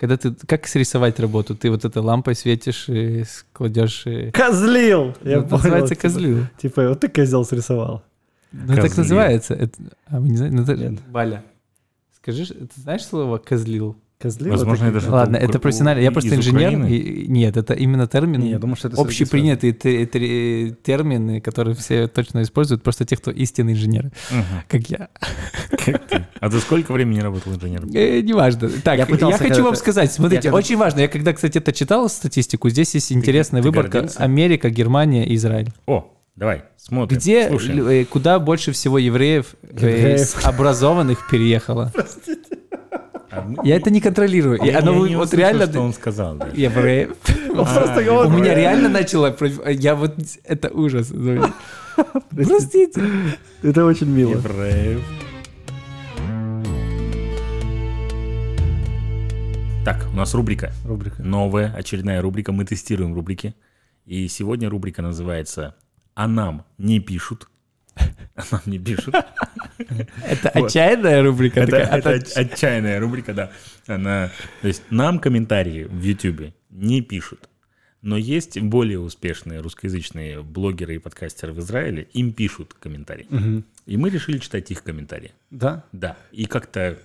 Когда ты... Как срисовать работу? Ты вот этой лампой светишь и кладешь... и- Козлил! Я Ну, понял, называется типа- козлил. Типа, вот ты козел срисовал. Ну, так Козлил. называется. Это- А вы не знаете? Ну, это- Нет. Валя, скажи, ты знаешь слово «козлил»? Козлил? Возможно, это это как- Ладно, это профессионально. Я просто инженер. И- Нет, это именно термин. Не, я думаю, что это те- термины, которые все точно используют, просто те, кто истинные инженеры, Мгм. как я. Как ты? А ты сколько времени работал инженером? Э, неважно. Так, Я я, хочу вам сказать, смотрите, Я когда- очень важно. Я когда, кстати, это читал статистику, здесь есть интересная ты выборка: гордился? Америка, Германия, Израиль. О, давай, смотрим. Где, Слушаем. э, куда больше всего евреев, э, Евреев. образованных переехало? (laughs) Мы- Я это не контролирую. Я оно не вы- вот услышал, реально что он сказал. да. евреев. А, У меня реально начало... Я вот... Это ужас. Простите. Это очень мило. Евреев. Так, у нас рубрика. Рубрика. Новая, очередная рубрика. Мы тестируем рубрики. И сегодня рубрика называется «А нам не пишут». А нам не пишут. Это отчаянная рубрика. Это, отчаянная рубрика, да. Она, то есть нам комментарии в YouTube не пишут. Но есть более успешные русскоязычные блогеры и подкастеры в Израиле, им пишут комментарии. Мгм. И мы решили читать их комментарии. Да? Да, и как-то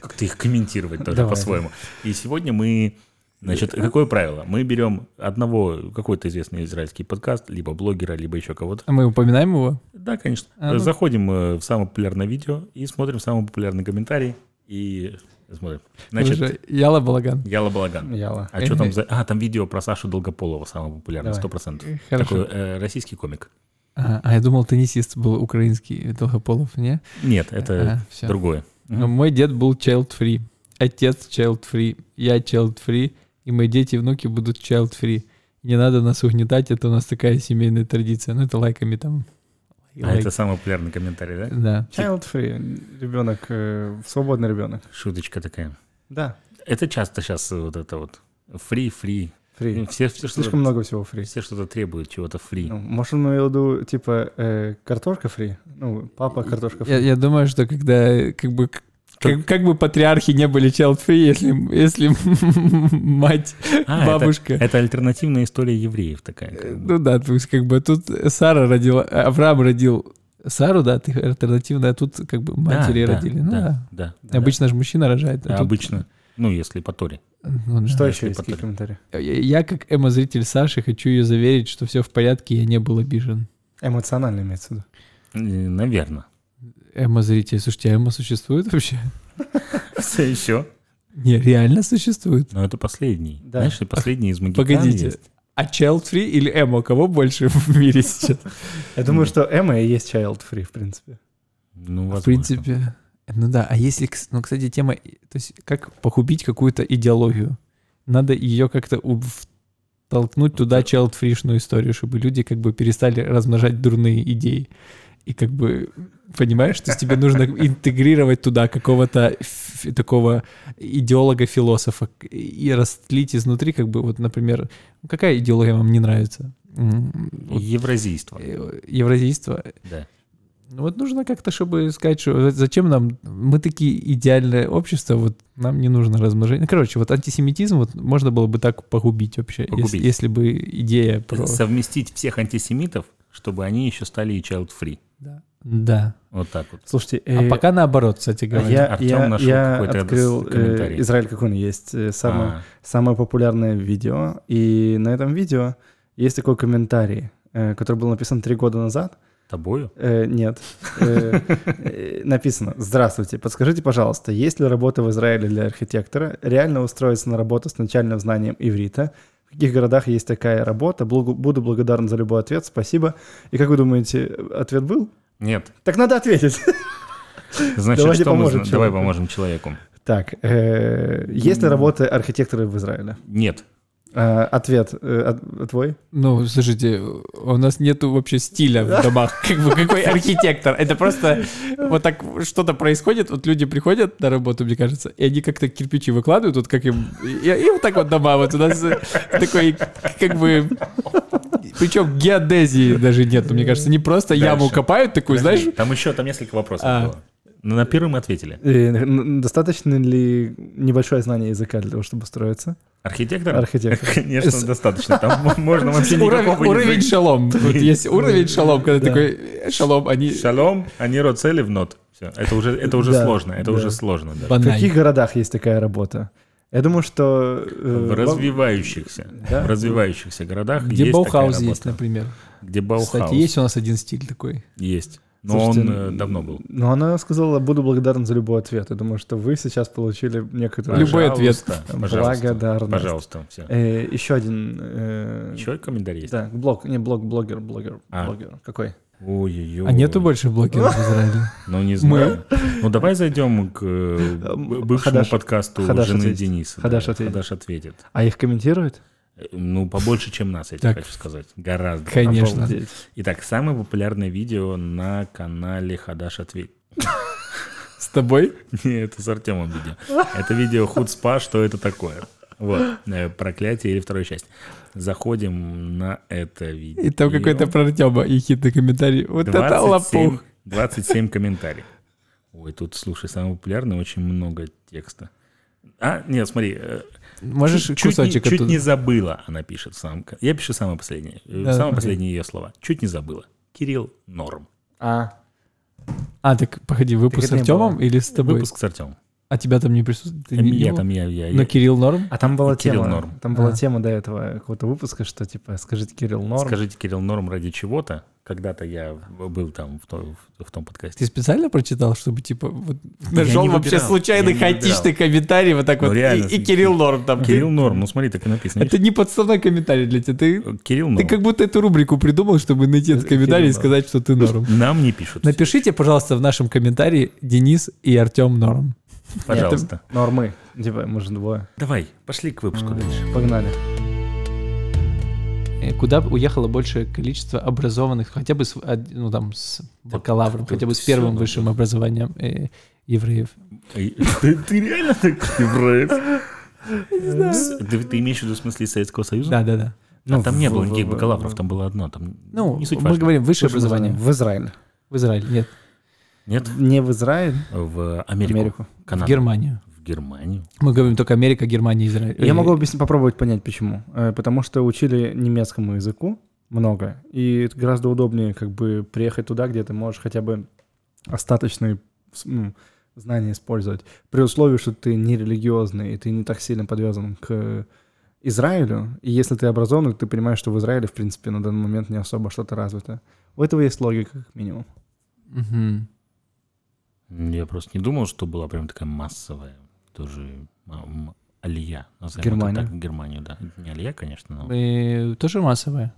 как их комментировать тоже по-своему. И сегодня мы, значит, какое правило? Мы берем одного, какой-то известный израильский подкаст, либо блогера, либо еще кого-то. А Мы упоминаем его? Да, конечно. А, ну. Заходим э, в самое популярное видео и смотрим самый популярный комментарий и смотрим. Значит, Уже Яла Балаган. Яла Балаган. Яла. А что там за... А, там видео про Сашу Долгополова, самое популярное, сто процентов. Хорошо. Такой э, российский комик. А, а я думал, теннисист был украинский, Долгополов, не? Нет, это Ага, всё. другое. Но мой дед был child-free. Отец child-free. Я child-free. И мои дети и внуки будут child-free. Не надо нас угнетать, это у нас такая семейная традиция. Ну, это лайками там. А Лайк. это самый популярный комментарий, да? Да. Child free. Ребенок, э, свободный ребенок. Шуточка такая. Да. Это часто сейчас вот это вот free, free. Free. Все, все, что-то, Слишком много всего free. все что-то требуют чего-то free. Ну, может, он имел в виду, типа, э, картошка фри? Ну, папа картошка Я, фри. я думаю, что когда э, как бы как, как бы патриархи не были child-free, если, если (laughs) мать, А, это- бабушка. Это, альтернативная история евреев такая. как бы. Ну да, то есть как бы тут Сара родила, Авраам родил Сару, да, ты альтернативная, а тут как бы матери Да, да, родили. Ну да, да. да. Обычно же мужчина рожает. а Да, тут- Обычно. Ну, если по Торе. Ну да. Что если еще есть? Какие комментарии? Я, я как эмо-зритель Саши хочу ее заверить, что все в порядке, я не был обижен. Эмоционально имеется в виду. Наверное. Эмо-зритель, слушайте, а эмо существует вообще? (laughs) Все еще. Не, реально существует. Но это последний. Да. Знаешь, и последний из магикан Погодите, есть. а child-free или эмо, кого больше (laughs) в мире сейчас? Я думаю, что Эмма и есть child free, в принципе. Ну, В возможно. принципе, ну да, а если, ну, кстати, тема, то есть как погубить какую-то идеологию? Надо ее как-то втолкнуть туда child-фришную историю, чтобы люди как бы перестали размножать дурные идеи. И как бы, понимаешь, то есть тебе нужно интегрировать туда какого-то такого идеолога-философа и растлить изнутри, как бы, вот, например, какая идеология вам не нравится? Евразийство. э, Евразийство. Да. Вот нужно как-то, чтобы сказать, что зачем нам, мы такие идеальное общество, вот нам не нужно размножение. Ну, Короче, вот антисемитизм вот можно было бы так погубить вообще, если- Погубить. Если, бы идея про... Совместить всех антисемитов, чтобы они еще стали и child-free. Да. Да. Вот так вот. Слушайте, А э, пока наоборот, кстати говоря. я, Артём я, нашел я какой-то открыл с- комментарий. э, Израиль Какун есть э, самое, А, самое популярное видео, и на этом видео есть такой комментарий, э, который был написан три года назад. тобою? Э, нет. Э, э, написано «Здравствуйте, подскажите, пожалуйста, есть ли работа в Израиле для архитектора? Реально устроиться на работу с начальным знанием иврита? В каких городах есть такая работа? Буду благодарен за любой ответ, спасибо». И как вы думаете, ответ был? Нет. Так надо ответить. (laughs) Значит, Давайте что мы поможем зна- Давай поможем человеку. Так, э, есть ли работа архитектора в Израиле? Нет. Э, Ответ э, от- твой? Ну, слушайте, у нас нету вообще стиля в домах. (laughs) Как бы какой архитектор? Это просто вот так что-то происходит, вот люди приходят на работу, мне кажется, и они как-то кирпичи выкладывают, вот как им... И, и вот так вот дома, вот у нас э, такой, как бы... Причем геодезии даже нет, мне кажется. Не просто яму Дальше. копают такую, знаешь... Там еще, там несколько вопросов А. было. На первый мы ответили. Н- Достаточно ли небольшое знание языка для того, чтобы устроиться? Архитектор? Архитектор. (laughs) Конечно, достаточно. Там можно вообще Уровень, никакого уровень языка. шалом. Вот есть уровень шалом, когда Да. такой э, шалом, они... Шалом, они роцели в нот. Все. Это уже, это уже Да, сложно. Это да. уже сложно. да. В каких городах есть такая работа? Я думаю, что... э, В развивающихся, Да? в развивающихся городах Где есть есть, например. Где Баухаус Кстати, есть у нас один стиль такой. Есть. Но Слушайте, он э, давно был. Но она сказала, буду благодарен за любой ответ. Я думаю, что вы сейчас получили некоторую Любой ответ. (laughs) Пожалуйста, благодарность. Пожалуйста. Все. Э, еще один... э, Еще комментарий есть? Да, блог, не блог, блогер, блогер, А. блогер. Какой? Ой-ой-ой. А нету больше блогеров в Израиле? (laughs) Ну, не знаю. Ну, давай зайдем к э, бывшему Хадаш- подкасту Хадаш жены ответит. Дениса. Хадаш Да, ответит. Хадаш ответит. А их комментируют? Ну, побольше, чем нас, я тебе хочу сказать. Гораздо. Конечно. Итак, самое популярное видео на канале Хадаш Ответ. С тобой? Не, это с Артемом видео. Это видео Худспа, что это такое. Вот, э, проклятие или вторая часть. Заходим на это видео. И там какой-то про Артема ехидный комментарий. Вот это 27, лопух. 27 комментариев. Ой, тут, слушай, самое популярное, очень много текста. А, нет, смотри. э, Можешь чуть, чуть кусочек не, чуть не забыла, она пишет ко- Я пишу самое последнее. э, Да, самые да. последние ее слова. Чуть не забыла. Кирилл Норм. А, А, так погоди, выпуск Так с Артемом или с тобой? Выпуск с Артемом. А тебя там не присутствует? Ты не Я был? там, я, я, Но я- Кирилл норм? а там была Кирилл тема, Норм. там была А. тема до этого какого-то выпуска, что типа, скажите Кирилл Норм. Скажите, Кирилл Норм ради чего-то. Когда-то я был там в, то- в том подкасте. Ты специально прочитал, чтобы, типа, вот нашел вообще случайный хаотичный комментарий, вот так Ну, вот, реально, и, и Кирилл норм там. Кирилл Норм, ну смотри, так и написано. Это не подставной комментарий для тебя. Ты, видишь? Кирилл ты Норм. как будто эту рубрику придумал, чтобы найти этот комментарий и сказать, что ты норм. Нам не пишут. Напишите, пожалуйста, в нашем комментарии Денис и Артем норм. Пожалуйста. Нормы. Типа, может, двое. Давай, пошли к выпуску дальше. Погнали. Э, Куда уехало большее количество образованных, хотя бы с, ну, там, с бакалавром, хотя бы с первым высшим образованием э, евреев? Эй, Ты, ты реально так евреев? С- Ты, ты имеешь в виду в смысле Советского Союза? Да, да, да. А там не было никаких бакалавров, там было одно. Там Ну, не суть мы важно. говорим высшее образование. В Израиле. В Израиле, нет. Нет? Не в Израиль, В в Америку. Америку. Канаду. В Германию. Мы говорим только Америка, Германия, Израиль. Я Э, могу объяснить, попробовать понять, почему. Э, Потому что учили немецкому языку много, и это гораздо удобнее как бы приехать туда, где ты можешь хотя бы остаточные ну, знания использовать. При условии, что ты не религиозный, и ты не так сильно подвязан к Израилю, и если ты образованный, ты понимаешь, что в Израиле, в принципе, на данный момент не особо что-то развито. У этого есть логика, как минимум. мгм. Я просто не думал, что была прям такая массовая тоже м, алия. Германия. так, в Германию, да. Не алия, конечно, но... Э, Тоже массовая.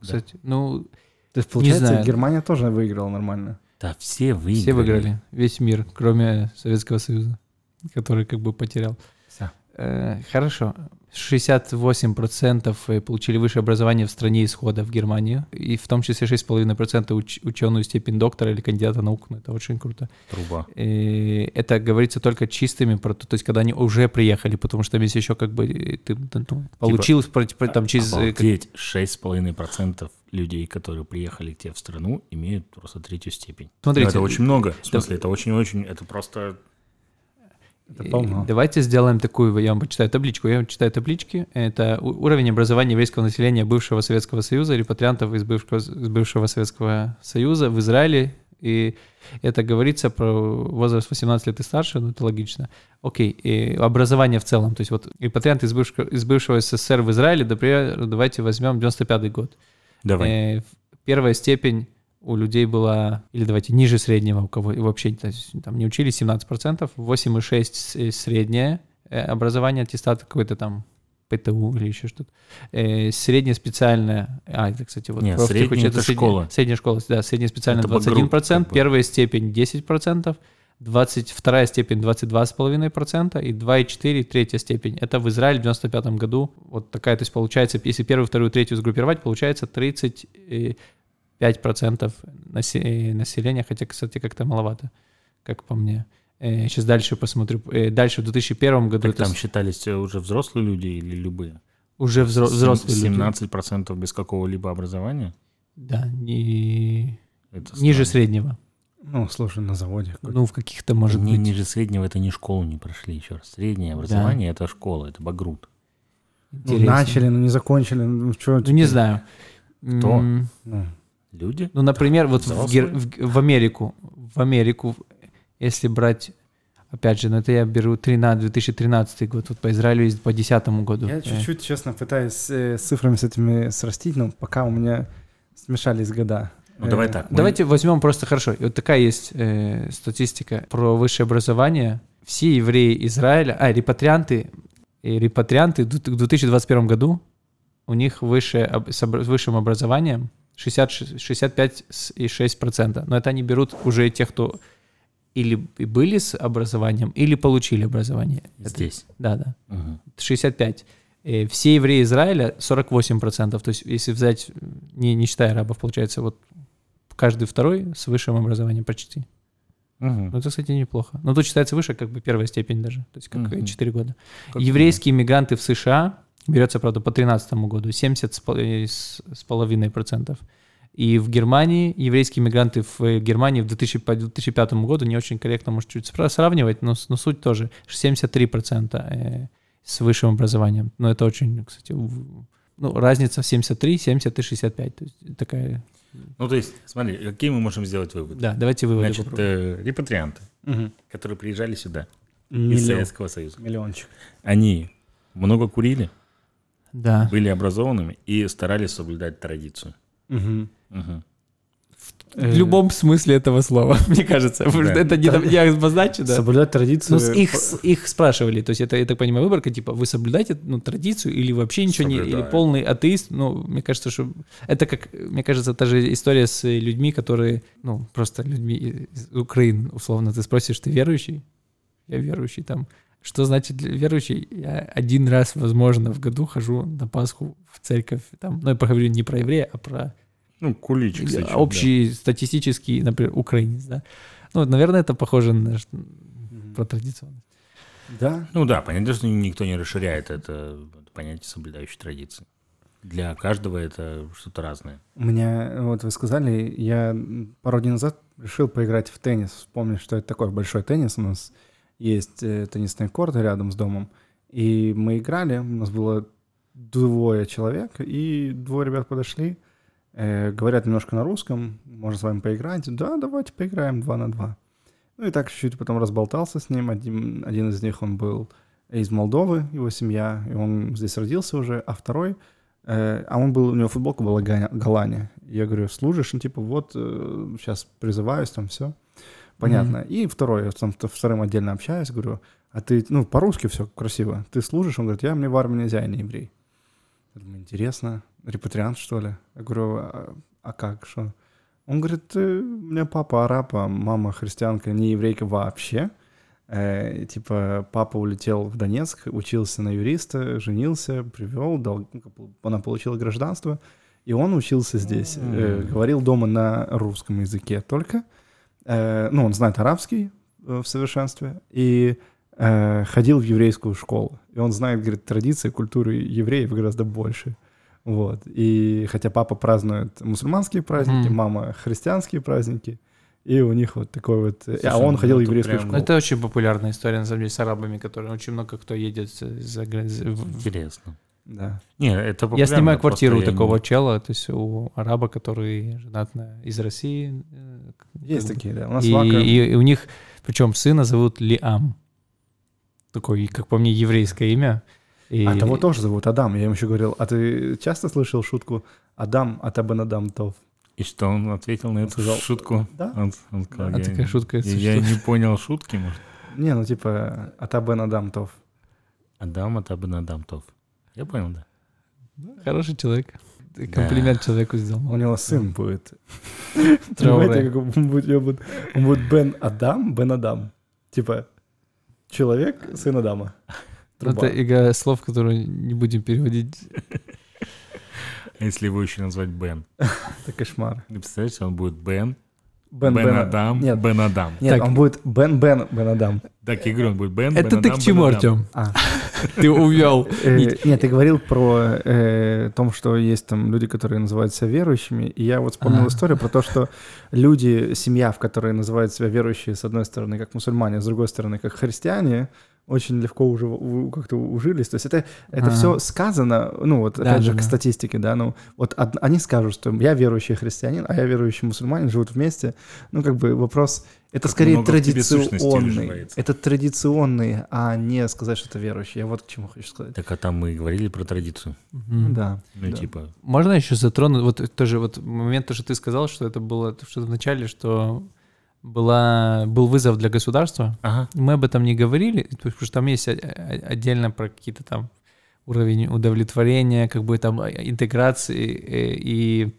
Да. Кстати, ну, То есть, получается, знаю. Германия тоже выиграла нормально. Да, все выиграли. все выиграли. Весь мир, кроме Советского Союза, который как бы потерял. Всё. Э, Хорошо. 68% э, получили высшее образование в стране исхода в Германию, и в том числе 6,5% уч- ученую степень доктора или кандидата наук. Ну, Это очень круто. Труба. И это говорится только чистыми, про то есть когда они уже приехали, потому что если еще как бы э, ты ну, получил про- про- там через... э, Обалдеть, 6,5% людей, которые приехали к тебе в страну, имеют просто третью степень. Смотрите, Ну, это очень много. В смысле, это очень-очень, это просто... Это полно. Давайте сделаем такую, я вам почитаю табличку. Я вам читаю таблички. Это уровень образования еврейского населения бывшего Советского Союза, репатриантов из бывшего, из бывшего Советского Союза в Израиле. И это говорится про возраст 18 лет и старше, ну это логично. Окей, и образование в целом. То есть вот репатрианты из бывшего, из бывшего СССР в Израиле, например, давайте возьмем 95 год. Давай. Э, Первая степень у людей было, или давайте ниже среднего, у кого вообще то есть, там не учили 17%, 8,6 среднее э, образование, аттестат какой-то там ПТУ или еще что-то. Э, средняя специальная а, это, кстати, вот Нет, средняя, хочет, это школа. Средняя школа, да, средняя специальная это 21%, груд, как бы. первая степень 10%, 22 степень 22,5% и 2,4 третья степень. Это в Израиле в 95 году. Вот такая, то есть получается, если первую, вторую, третью сгруппировать, получается 30, 5% населения, хотя, кстати, как-то маловато, как по мне. Э, сейчас дальше посмотрю. Э, дальше в 2001 году... Так там это... считались э, уже взрослые люди или любые? Уже взро... взрослые 17 люди. 17% без какого-либо образования? Да, не... Это ниже среднего. Ну, слушай, на заводе. Ну, в каких-то, может не, быть... Ниже среднего это не школу не прошли, еще раз. Среднее образование да. — это школа, это багрут. Ну, Интересно. Ну, начали, но не закончили. Ну, что, ну не знаю. Кто? Mm. Люди? Ну, например, вот в? Гер- в- в Америку, в Америку, если брать, опять же, ну это я беру 13, 2013 год, вот по Израилю есть по 2010 году. Я Э, чуть-чуть, честно, пытаюсь э, с цифрами с этими срастить, но пока у меня смешались года. Ну давай Э, так. мы- Давайте возьмем просто хорошо. И вот такая есть э, статистика про высшее образование. Все евреи Израиля, а, репатрианты, и репатрианты в ду- в 2021 году, у них высшее, с высшим образованием 60, 65,6%. Но это они берут уже тех, кто или и были с образованием, или получили образование. Это- Здесь. Да, да. Мгм. 65. Э, Все евреи Израиля 48%. То есть, если взять, не, не считая арабов, получается, вот каждый второй с высшим образованием почти. Мгм. Ну, это, кстати, неплохо. Но тут считается выше, как бы первая степень даже. То есть, как Мгм. 4 года. Как Еврейские иммигранты в США берется, правда, по 2013 году 70 с пол- э. И в Германии, еврейские иммигранты в э, Германии в 2000 по 2005 году, не очень корректно, может, чуть сравнивать, но, но суть тоже, 73% э, с высшим образованием. Но это очень, кстати, ну, разница в 73, 70 и 65. То есть такая... Ну, то есть, смотри, какие мы можем сделать выводы? Да, давайте выводы Значит, попробуем. э, репатрианты, Мгм. которые приезжали сюда из Миллион. Советского Союза, Миллиончик. они много курили, Да. были образованными и старались соблюдать традицию. Мгм. Э, В любом смысле этого слова, (laughs) мне кажется. Потому что Да. Это не, не обозначено. Соблюдать традицию. Ну, их, их спрашивали, то есть это, я так понимаю, выборка, типа, вы соблюдаете ну, традицию или вообще ничего не, или Соблюдаю. полный атеист, ну, мне кажется, что это как, мне кажется, та же история с людьми, которые, ну, просто людьми из Украины, условно, ты спросишь, ты верующий? Я верующий, там, что значит верующий? Я один раз, возможно, в году хожу на Пасху в церковь, там, ну, я поговорю не про еврея, а про Ну, или зачем, общий статистический, например, украинец, да. Ну, наверное, это похоже на ш- про традиционность. Да. да. Ну да, понятно, что никто не расширяет это понятие соблюдающей традиции. Для каждого это что-то разное. У меня, вот вы сказали, я пару дней назад решил поиграть в теннис. Вспомнить, что это такой большой теннис. У нас есть э, теннисный корт рядом с домом. И мы играли, у нас было двое человек, и двое ребят подошли, э, говорят немножко на русском, можно с вами поиграть? Да, давайте поиграем два на два. Ну и так чуть-чуть потом разболтался с ним. Один, один из них, он был из Молдовы, его семья, и он здесь родился уже, а второй, э, а он был, у него футболка была Галане. Я говорю, служишь? Он типа, вот, э, сейчас призываюсь, там все. Понятно. Mm-hmm. И второй, я там вторым отдельно общаюсь, говорю, а ты, ну, по-русски все красиво. Ты служишь? Он говорит, я, мне в армии нельзя, я не еврей. Я думаю, интересно, репатриант, что ли? Я говорю, а, а как, что? Он говорит, «Э, у меня папа араб, а мама христианка, не еврейка вообще. Э, типа, папа улетел в Донецк, учился на юриста, женился, привел, дал, ну, она получила гражданство, и он учился здесь. Э, говорил дома на русском языке только. Э, ну, он знает арабский э, в совершенстве. И э, ходил в еврейскую школу. И он знает, говорит, традиции, культуры евреев гораздо больше. Вот. И хотя папа празднует мусульманские праздники, mm. мама христианские праздники, и у них вот такой вот... Слушай, а он ходил в еврейскую прям... школу. Это очень популярная история, на самом деле, с арабами, которые очень много кто едет за границу. Интересно. Да. Не, это Я снимаю квартиру у такого не... чела, то есть у араба, который женат на, из России. Есть такие, да. У нас и, и, и у них, причем сына зовут Лиам такое, как по мне, еврейское имя. И... А того тоже зовут Адам. Я ему еще говорил, а ты часто слышал шутку «Адам, а табен Адам Тов»? И что он ответил на эту сказал, шутку? Да. Он, он сказал, да. А такая шутка Я, я не понял шутки, может? Не, ну типа «Атабен Адам Тов». Адам, Атабен Адам Тов. Я понял, да. Хороший человек. Комплимент да. человеку сделал. У него сын будет. (laughs) Понимаете, как он будет, он будет Бен Адам, Бен Адам. Типа, Человек, сын Адама. Труба. Это игра слов, которые не будем переводить. А если его еще назвать Бен? Это кошмар. Ты представляешь, он будет Бен, Бен, Бен, Бен Адам, нет. Бен Адам. Нет, так. он будет Бен Бен Бен Адам. Так, игру он будет Бен, Это Бен ты Адам, к чему, Артем? А. (laughs) Ты увел. Э, нет, ты говорил про э, том, что есть там люди, которые называют себя верующими, и я вот вспомнил историю про то, что люди, семья, в которой называют себя верующие, с одной стороны, как мусульмане, с другой стороны, как христиане, очень легко уже как-то ужились. То есть это, это все сказано, ну вот опять да, же да, к статистике, да, ну вот од, они скажут, что я верующий христианин, а я верующий мусульманин, живут вместе. Ну как бы вопрос, это как скорее традиционный, это традиционный, а не сказать, что это верующий. Я вот к чему хочу сказать. Так а там мы говорили про традицию. Угу. Да. Ну да. типа. Можно еще затронуть, вот тоже вот момент, то, что ты сказал, что это было что-то в начале, что была, был вызов для государства. Ага. Мы об этом не говорили, потому что там есть отдельно про какие-то там уровень удовлетворения, как бы там интеграции. Э, и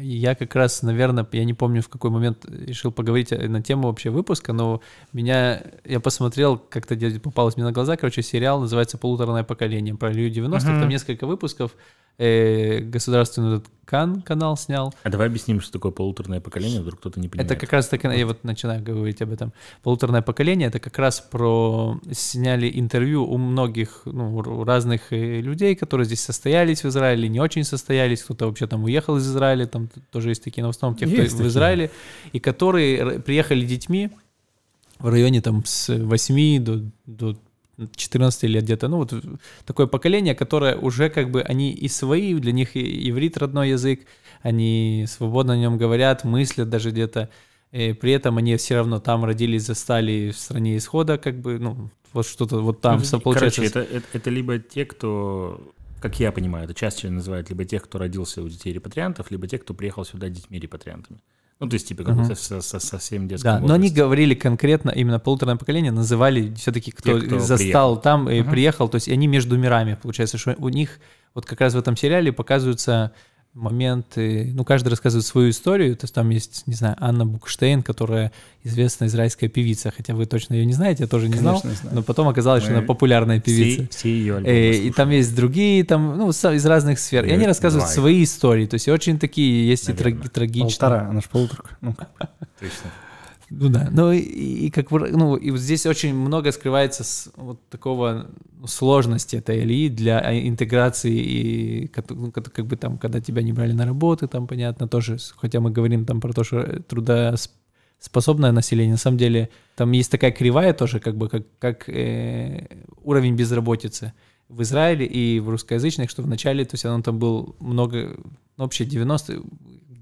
я как раз, наверное, я не помню, в какой момент решил поговорить на тему вообще выпуска, но меня, я посмотрел, как-то попалось мне на глаза, короче, сериал называется «Полуторное поколение» про люди 90-х, uh-huh. там несколько выпусков, э, государственный Кан канал снял. А давай объясним, что такое полуторное поколение, вдруг кто-то не понимает. Это как раз таки, я вот начинаю говорить об этом. Полуторное поколение — это как раз про... Сняли интервью у многих, ну, разных э, людей, которые здесь состоялись в Израиле, не очень состоялись, кто-то вообще там уехал из Израиля, там тоже есть такие, но в основном те, кто есть в такие. Израиле, и которые приехали детьми в районе там с 8 до, до 14 лет где-то, ну вот такое поколение, которое уже как бы, они и свои, для них и иврит родной язык, они свободно о нем говорят, мыслят даже где-то, и при этом они все равно там родились, застали в стране исхода, как бы, ну, вот что-то вот там ну, получается. Короче, это, это, это либо те, кто, как я понимаю, это чаще называют либо тех, кто родился у детей репатриантов, либо тех, кто приехал сюда детьми репатриантами. Ну, то есть, типа, как uh-huh. со, со, совсем детском Да, возрасте. но они говорили конкретно, именно полуторное поколение, называли все-таки, кто, Те, кто застал приехал. там и uh-huh. приехал, то есть они между мирами, получается, что у них вот как раз в этом сериале показываются моменты, ну, каждый рассказывает свою историю, то есть там есть, не знаю, Анна Букштейн, которая известная израильская певица, хотя вы точно ее не знаете, я тоже не Конечно, знал, знаю. но потом оказалось, Мы что она популярная певица. Все, все ее э, и там есть другие, там, ну, из разных сфер, и, и они рассказывают два. свои истории, то есть очень такие, есть Наверное. и трагичные. Полтора, она же полуторка. Ну. Точно. Ну да, ну и, и как ну и вот здесь очень много скрывается с вот такого ну, сложности этой Ильи для а, интеграции и как, ну, как, бы там, когда тебя не брали на работу, там понятно тоже, хотя мы говорим там про то, что трудоспособное население, на самом деле там есть такая кривая тоже, как бы как, как э, уровень безработицы в Израиле и в русскоязычных, что в начале, то есть оно там был много, ну, вообще 90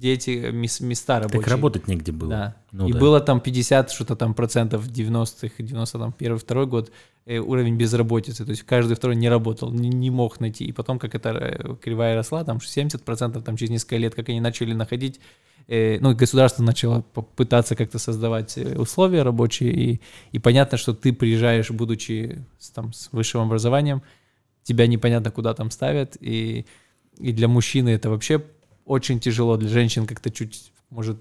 где эти места рабочие. Так работать негде было. Да. Ну, и да. было там 50 что-то там процентов 90-х, 90 там первый, второй год э, уровень безработицы, то есть каждый второй не работал, не, не мог найти. И потом, как эта э, кривая росла, там 70 процентов, там через несколько лет, как они начали находить, э, ну, государство начало пытаться как-то создавать условия рабочие, и, и понятно, что ты приезжаешь, будучи там, с высшим образованием, тебя непонятно куда там ставят, и, и для мужчины это вообще очень тяжело для женщин как-то чуть, может,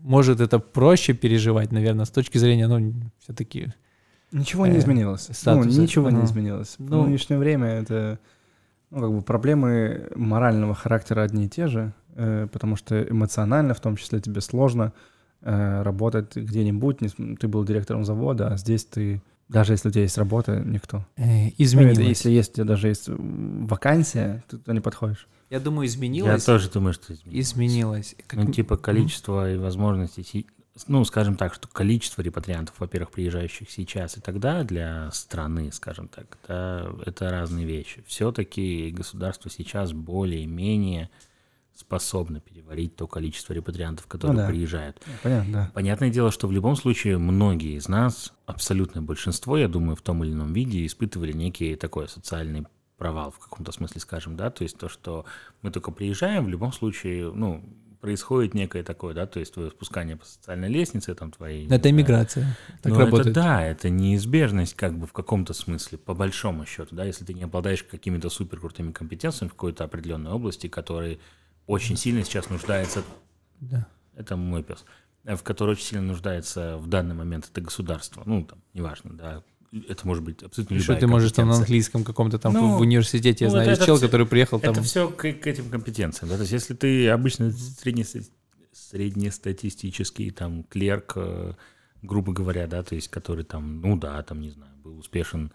может это проще переживать, наверное, с точки зрения, ну, все-таки... Ничего не э, изменилось. Ну, ничего не Ну, изменилось. В ну. нынешнее время это, ну, как бы проблемы морального характера одни и те же, э, потому что эмоционально, в том числе, тебе сложно э, работать где-нибудь. Не- Ты был директором завода, а здесь ты, даже если у тебя есть работа, никто. э, Ну, изменилось. это если есть у тебя даже есть вакансия, ты туда не подходишь. Я думаю, Я изменилось. тоже думаю, что изменилось. Изменилось. Как Ну, типа количество и возможностей, ну, скажем так, что количество репатриантов, во-первых, приезжающих сейчас и тогда для страны, скажем так, да, это разные вещи. Все-таки государство сейчас более-менее способно переварить то количество репатриантов, которые да. приезжают. Ну, Понятно, да. Понятное дело, что в любом случае многие из нас, абсолютное большинство, я думаю, в том или ином виде испытывали некий такой социальный провал в каком-то смысле, скажем, да, то есть то, что мы только приезжаем, в любом случае, ну, происходит некое такое, да, то есть твое спускание по социальной лестнице, там твои... Это иммиграция. Так ну, работает. это да, это неизбежность как бы в каком-то смысле, по большому счету, да, если ты не обладаешь какими-то супер крутыми компетенциями в какой-то определенной области, которые очень сильно сейчас нуждается, Да. это мой пес, э, в которой очень сильно нуждается в данный момент это государство, ну, там, неважно, да, это может быть абсолютно любая что ты можешь там на английском каком-то там Ну, в университете, я ну, знаю, это- это чел, всё- который приехал там. Это все к, к этим компетенциям. Да? То есть, если ты обычно средне, среднестатистический там клерк, э, грубо говоря, да, то есть, который там, ну да, там, не знаю, был успешен,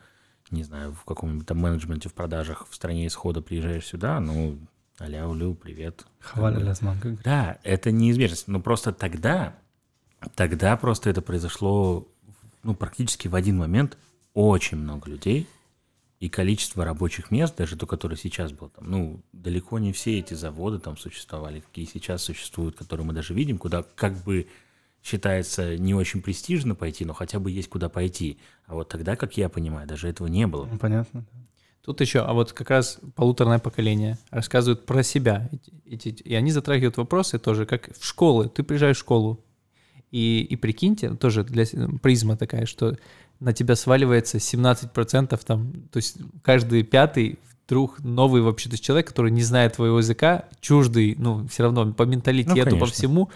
не знаю, в каком-нибудь там менеджменте, в продажах в стране исхода приезжаешь сюда, ну, аля, улю, привет. Хваля лязман. Да, это неизбежность. Но просто тогда, тогда просто это произошло, ну, практически в один момент очень много людей, и количество рабочих мест, даже то, которое сейчас было там, ну, далеко не все эти заводы там существовали, какие сейчас существуют, которые мы даже видим, куда как бы считается не очень престижно пойти, но хотя бы есть куда пойти. А вот тогда, как я понимаю, даже этого не было. Ну, понятно. Тут еще, а вот как раз полуторное поколение рассказывают про себя. И они затрагивают вопросы тоже, как в школы. Ты приезжаешь в школу, и, и прикиньте, тоже для с- призма такая, что на тебя сваливается 17%, там, то есть каждый пятый вдруг новый вообще, то есть человек, который не знает твоего языка, чуждый, ну, все равно по менталитету, по конечно. всему,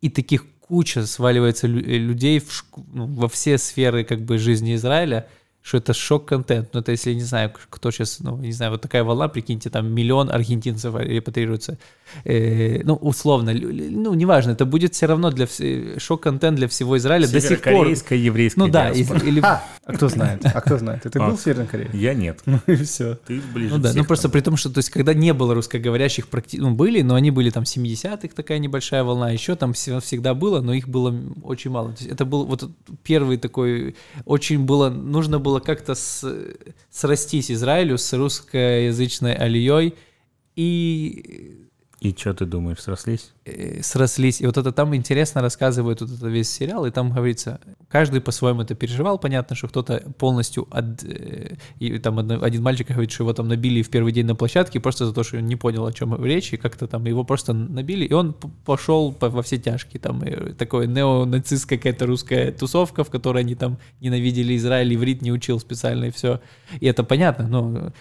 и таких куча сваливается э, людей в ну, во все сферы как бы жизни Израиля, что это шок-контент. Ну, это если, я не знаю, кто сейчас, ну, не знаю, вот такая волна, прикиньте, там миллион аргентинцев репатрируется. Э, ну, условно, ну, неважно, это будет все равно для вс- шок-контент для всего Израиля до сих пор. Северокорейская, еврейская Ну да, из- или... А, а кто знает? А кто знает? Ты А. был в Северной Корее? Я нет. Ну и все. Ты ближе Ну да, ну просто там. при том, что, то есть, когда не было русскоговорящих, практи... ну, были, но они были там 70-х, такая небольшая волна, еще там всегда было, но их было очень мало. То есть это был вот первый такой, очень было, нужно было как-то с- срастись Израилю с русскоязычной алией, и И что ты думаешь, срослись? э, срослись. И вот это там интересно рассказывает вот это весь сериал, и там говорится, каждый по-своему это переживал, понятно, что кто-то полностью от... э, И там один мальчик говорит, что его там набили в первый день на площадке просто за то, что он не понял, о чем речь, и как-то там его просто набили, и он пошел по- во все тяжкие. Там э, такое неонацистская какая-то русская тусовка, в которой они там ненавидели Израиль, иврит не учил специально, и все. И это понятно, но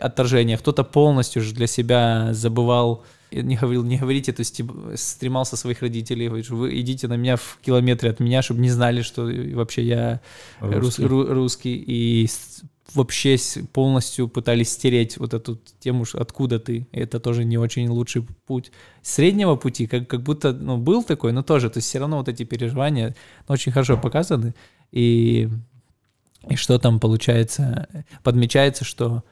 отторжение. Кто-то полностью же для себя забывал не говорил, не говорите, то есть типа, стремался своих родителей, говорит, что вы идите на меня в километре от меня, чтобы не знали, что вообще я рус- Русский. ру- русский, и вообще полностью пытались стереть вот эту тему, откуда ты. Это тоже не очень лучший путь. Среднего пути, как, как будто, ну, был такой, но тоже, то есть все равно вот эти переживания ну, очень хорошо показаны. И, и что там получается? Подмечается, что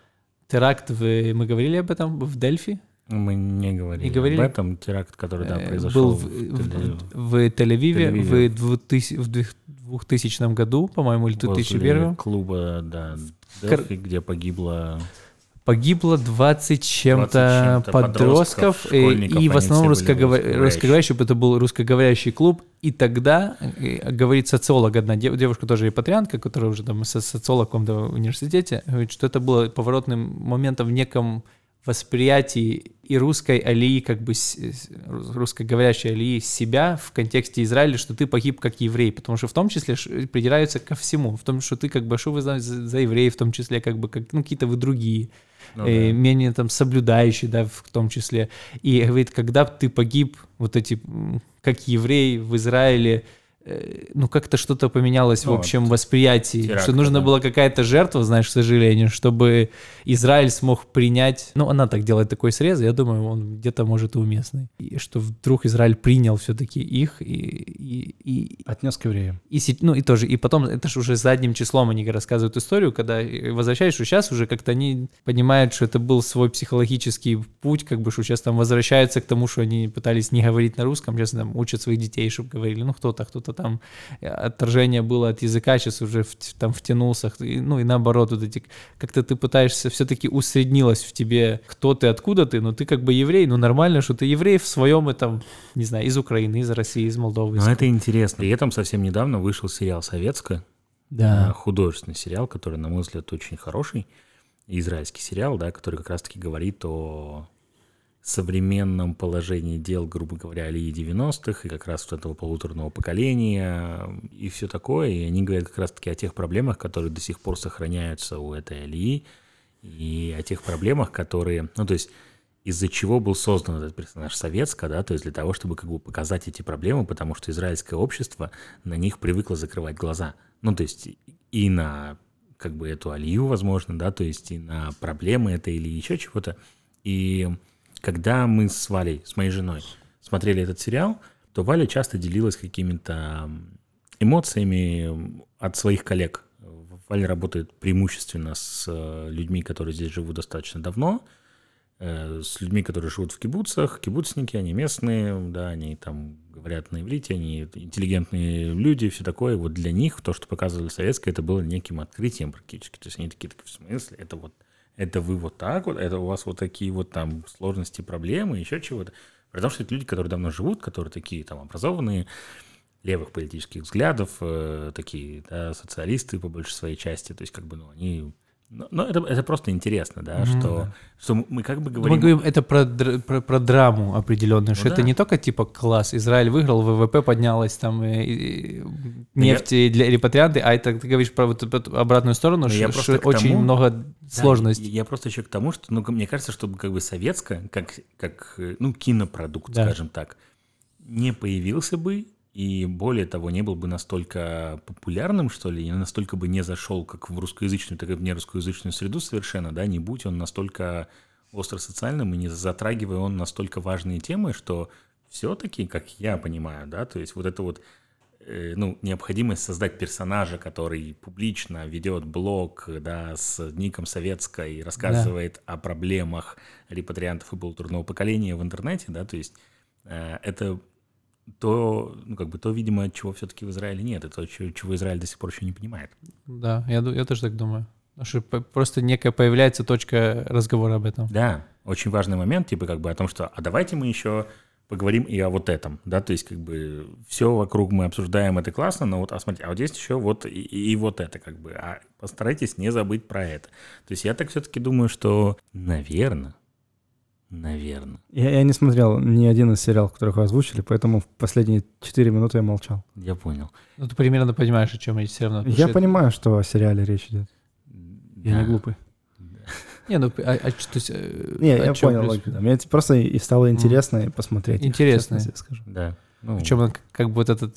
теракт, в, мы говорили об этом в Дельфи, Мы не говорили, Не говорили? об этом. Теракт, который, да, Э, произошел был в, в- в Тель-Авиве Тель-Авиве. в 2000, в 2000 году, по-моему, или 2001 возле клуба, да, Кор- Делфи, где погибло... Погибло 20 чем-то 20 чем-то подростков, подростков, и, и в основном русскоговор- русскоговорящий, это был русскоговорящий клуб, и тогда, э, говорит социолог одна, дев- девушка тоже репатриантка, которая уже там со- социолог в каком-то университете, говорит, что это было поворотным моментом в неком восприятии и русской алии, как бы русскоговорящей алии себя в контексте Израиля, что ты погиб как еврей, потому что в том числе придираются ко всему, в том, что ты как бы, что вы за, за евреи, в том числе как бы, как, ну, какие-то вы другие Ну э, да. менее там соблюдающий, да, в том числе. И говорит, когда ты погиб, вот эти, как еврей в Израиле, э, ну как-то что-то поменялось Ну, в общем вот восприятии, теракты, что нужна да. была какая-то жертва, знаешь, к сожалению, чтобы Израиль смог принять, ну она так делает такой срез, я думаю, он где-то может и уместный, и что вдруг Израиль принял все-таки их и, и, и, Отнес к евреям. и, ну, и тоже, и потом, это же уже задним числом они рассказывают историю, когда э, возвращаешь, что сейчас уже как-то они понимают, что это был свой психологический путь, как бы, что сейчас там возвращаются к тому, что они пытались не говорить на русском, сейчас там учат своих детей, чтобы говорили, ну, кто-то, кто-то там, э, отторжение было от языка, сейчас уже в- там втянулся, и, ну, и наоборот, вот эти, как-то ты пытаешься, все-таки усреднилось в тебе, кто ты, откуда ты, но ты как бы еврей, ну, нормально, что ты еврей в своем этом, не знаю, из Украины, из России, из Молдовы. из Но это интересно. При этом совсем недавно вышел сериал «Советская», Да. э, художественный сериал, который, на мой взгляд, очень хороший, израильский сериал, да, который как раз-таки говорит о современном положении дел, грубо говоря, Алии 90-х, и как раз вот этого полуторного поколения, и все такое, и они говорят как раз-таки о тех проблемах, которые до сих пор сохраняются у этой Алии, и о тех проблемах, которые, ну, то есть из-за чего был создан этот персонаж Советска, да, то есть для того, чтобы как бы показать эти проблемы, потому что израильское общество на них привыкло закрывать глаза. Ну, то есть и на как бы эту алию, возможно, да, то есть и на проблемы это или еще чего-то. И когда мы с Валей, с моей женой, смотрели этот сериал, то Валя часто делилась какими-то эмоциями от своих коллег. Валя работает преимущественно с э, людьми, которые здесь живут достаточно давно, э, с людьми, которые живут в кибуцах. Кибуцники, они местные, да, они там говорят на иврите, они интеллигентные люди, все такое. Вот для них то, что показывали советское, это было неким открытием практически. То есть они такие, так, в смысле, это вот, это вы вот так вот, это у вас вот такие вот там сложности, проблемы, еще чего-то. Потому что это люди, которые давно живут, которые такие там образованные, левых политических взглядов, э, такие, да, социалисты по большей своей части, то есть как бы, ну, они... Но, но это, это просто интересно, да, что, что мы как бы Мы говорим... говорим, это про, про, про драму определенную, что Ну это да. не только типа класс, Израиль выиграл, ВВП поднялась, там и- и нефть и для репатрианты, а это ты говоришь про вот обратную сторону, Но я что, что очень тому- много Да, сложностей. Я, я просто еще к тому, что, ну, мне кажется, чтобы как бы советская, как, как ну, кинопродукт, Да. скажем так, не появился бы, и более того, не был бы настолько популярным, что ли, и настолько бы не зашел как в русскоязычную, так и в нерусскоязычную среду совершенно, да, не будь он настолько остро социальным и не затрагивая он настолько важные темы, что все-таки, как я понимаю, да, то есть вот это вот э, ну, необходимость создать персонажа, который публично ведет блог, да, с ником Советска и рассказывает о проблемах репатриантов и полутурного поколения в интернете, да, то есть э, это то, ну, как бы, то, видимо, чего все-таки в Израиле нет, это то, чего, Израиль до сих пор еще не понимает. Да, я, я тоже так думаю. Что просто некая появляется точка разговора об этом. Да, очень важный момент, типа, как бы о том, что, а давайте мы еще поговорим и о вот этом, да, то есть, как бы, все вокруг мы обсуждаем, это классно, но вот, а смотрите, а вот есть еще вот и, и вот это, как бы, а постарайтесь не забыть про это. То есть, я так все-таки думаю, что, наверное, наверное, Я, я не смотрел ни один из сериалов, которых вы озвучили, поэтому в последние 4 минуты я молчал. я понял. Ну, ты примерно понимаешь, о чем речь все равно. Я что- понимаю, что о сериале речь идет. Я Да. не глупый. Не, ну, а, а что, то есть, э, Не, я понял логику. да. Мне это просто и стало интересно посмотреть. Интересно. тебе скажу. Да. Ну, Причем он как, бы вот этот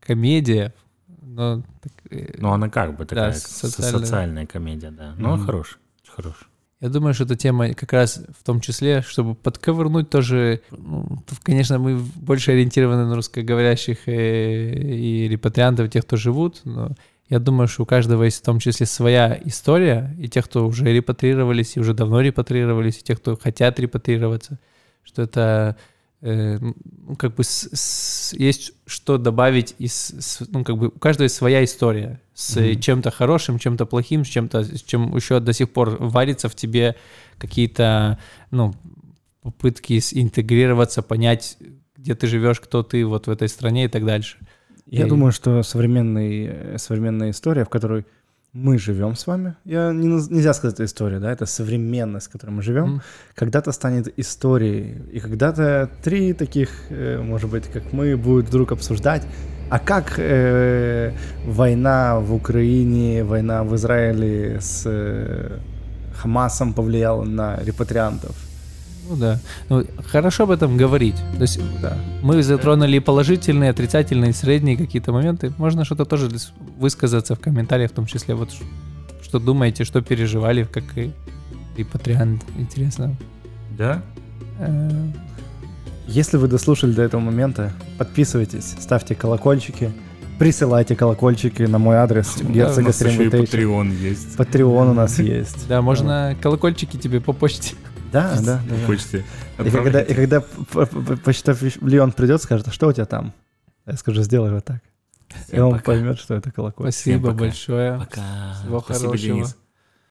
комедия, но... так, э, Ну, она как бы такая со- социальная. социальная комедия, да. Ну, Мгм. хорош, хорош. Я думаю, что эта тема как раз в том числе, чтобы подковырнуть тоже, ну, конечно, мы больше ориентированы на русскоговорящих э, и репатриантов, тех, кто живут, но я думаю, что у каждого есть в том числе своя история, и тех, кто уже репатрировались, и уже давно репатрировались, и тех, кто хотят репатрироваться, что это ну, как бы с- с- есть что добавить из, с- ну, как бы у каждого есть своя история с Мгм. чем-то хорошим, чем-то плохим, с чем-то, с чем еще до сих пор варится в тебе какие-то, ну, попытки интегрироваться, понять, где ты живешь, кто ты вот в этой стране и так дальше. Я И- думаю, что современный, э, современная история, в которой мы живем с вами, я не, нельзя сказать это история, да, это современность, в которой мы живем, М. когда-то станет историей, и когда-то три таких, э, может быть, как мы, будут вдруг обсуждать, а как э, война в Украине, война в Израиле с э, Хамасом повлияла на репатриантов. Ну да. Ну, хорошо об этом говорить. То есть Да. мы затронули положительные, отрицательные, средние какие-то моменты. Можно что-то тоже высказаться в комментариях, в том числе вот что думаете, что переживали, как и репатриант. Интересно. Да? Э, Если вы дослушали до этого момента, подписывайтесь, ставьте колокольчики, присылайте колокольчики на мой адрес Да, герцога У нас еще и. Patreon есть. Патреон у нас (laughs) есть. Да, можно колокольчики тебе по почте. Да, да, да. да. (laughs) Почте. И когда, и когда п- п- почтовый Леон придет, скажет, а что у тебя там? Я скажу, сделай вот так. И Всем он пока. поймет, что это колокольчик. Спасибо пока. большое. Пока. Всего Спасибо, хорошего. Денис.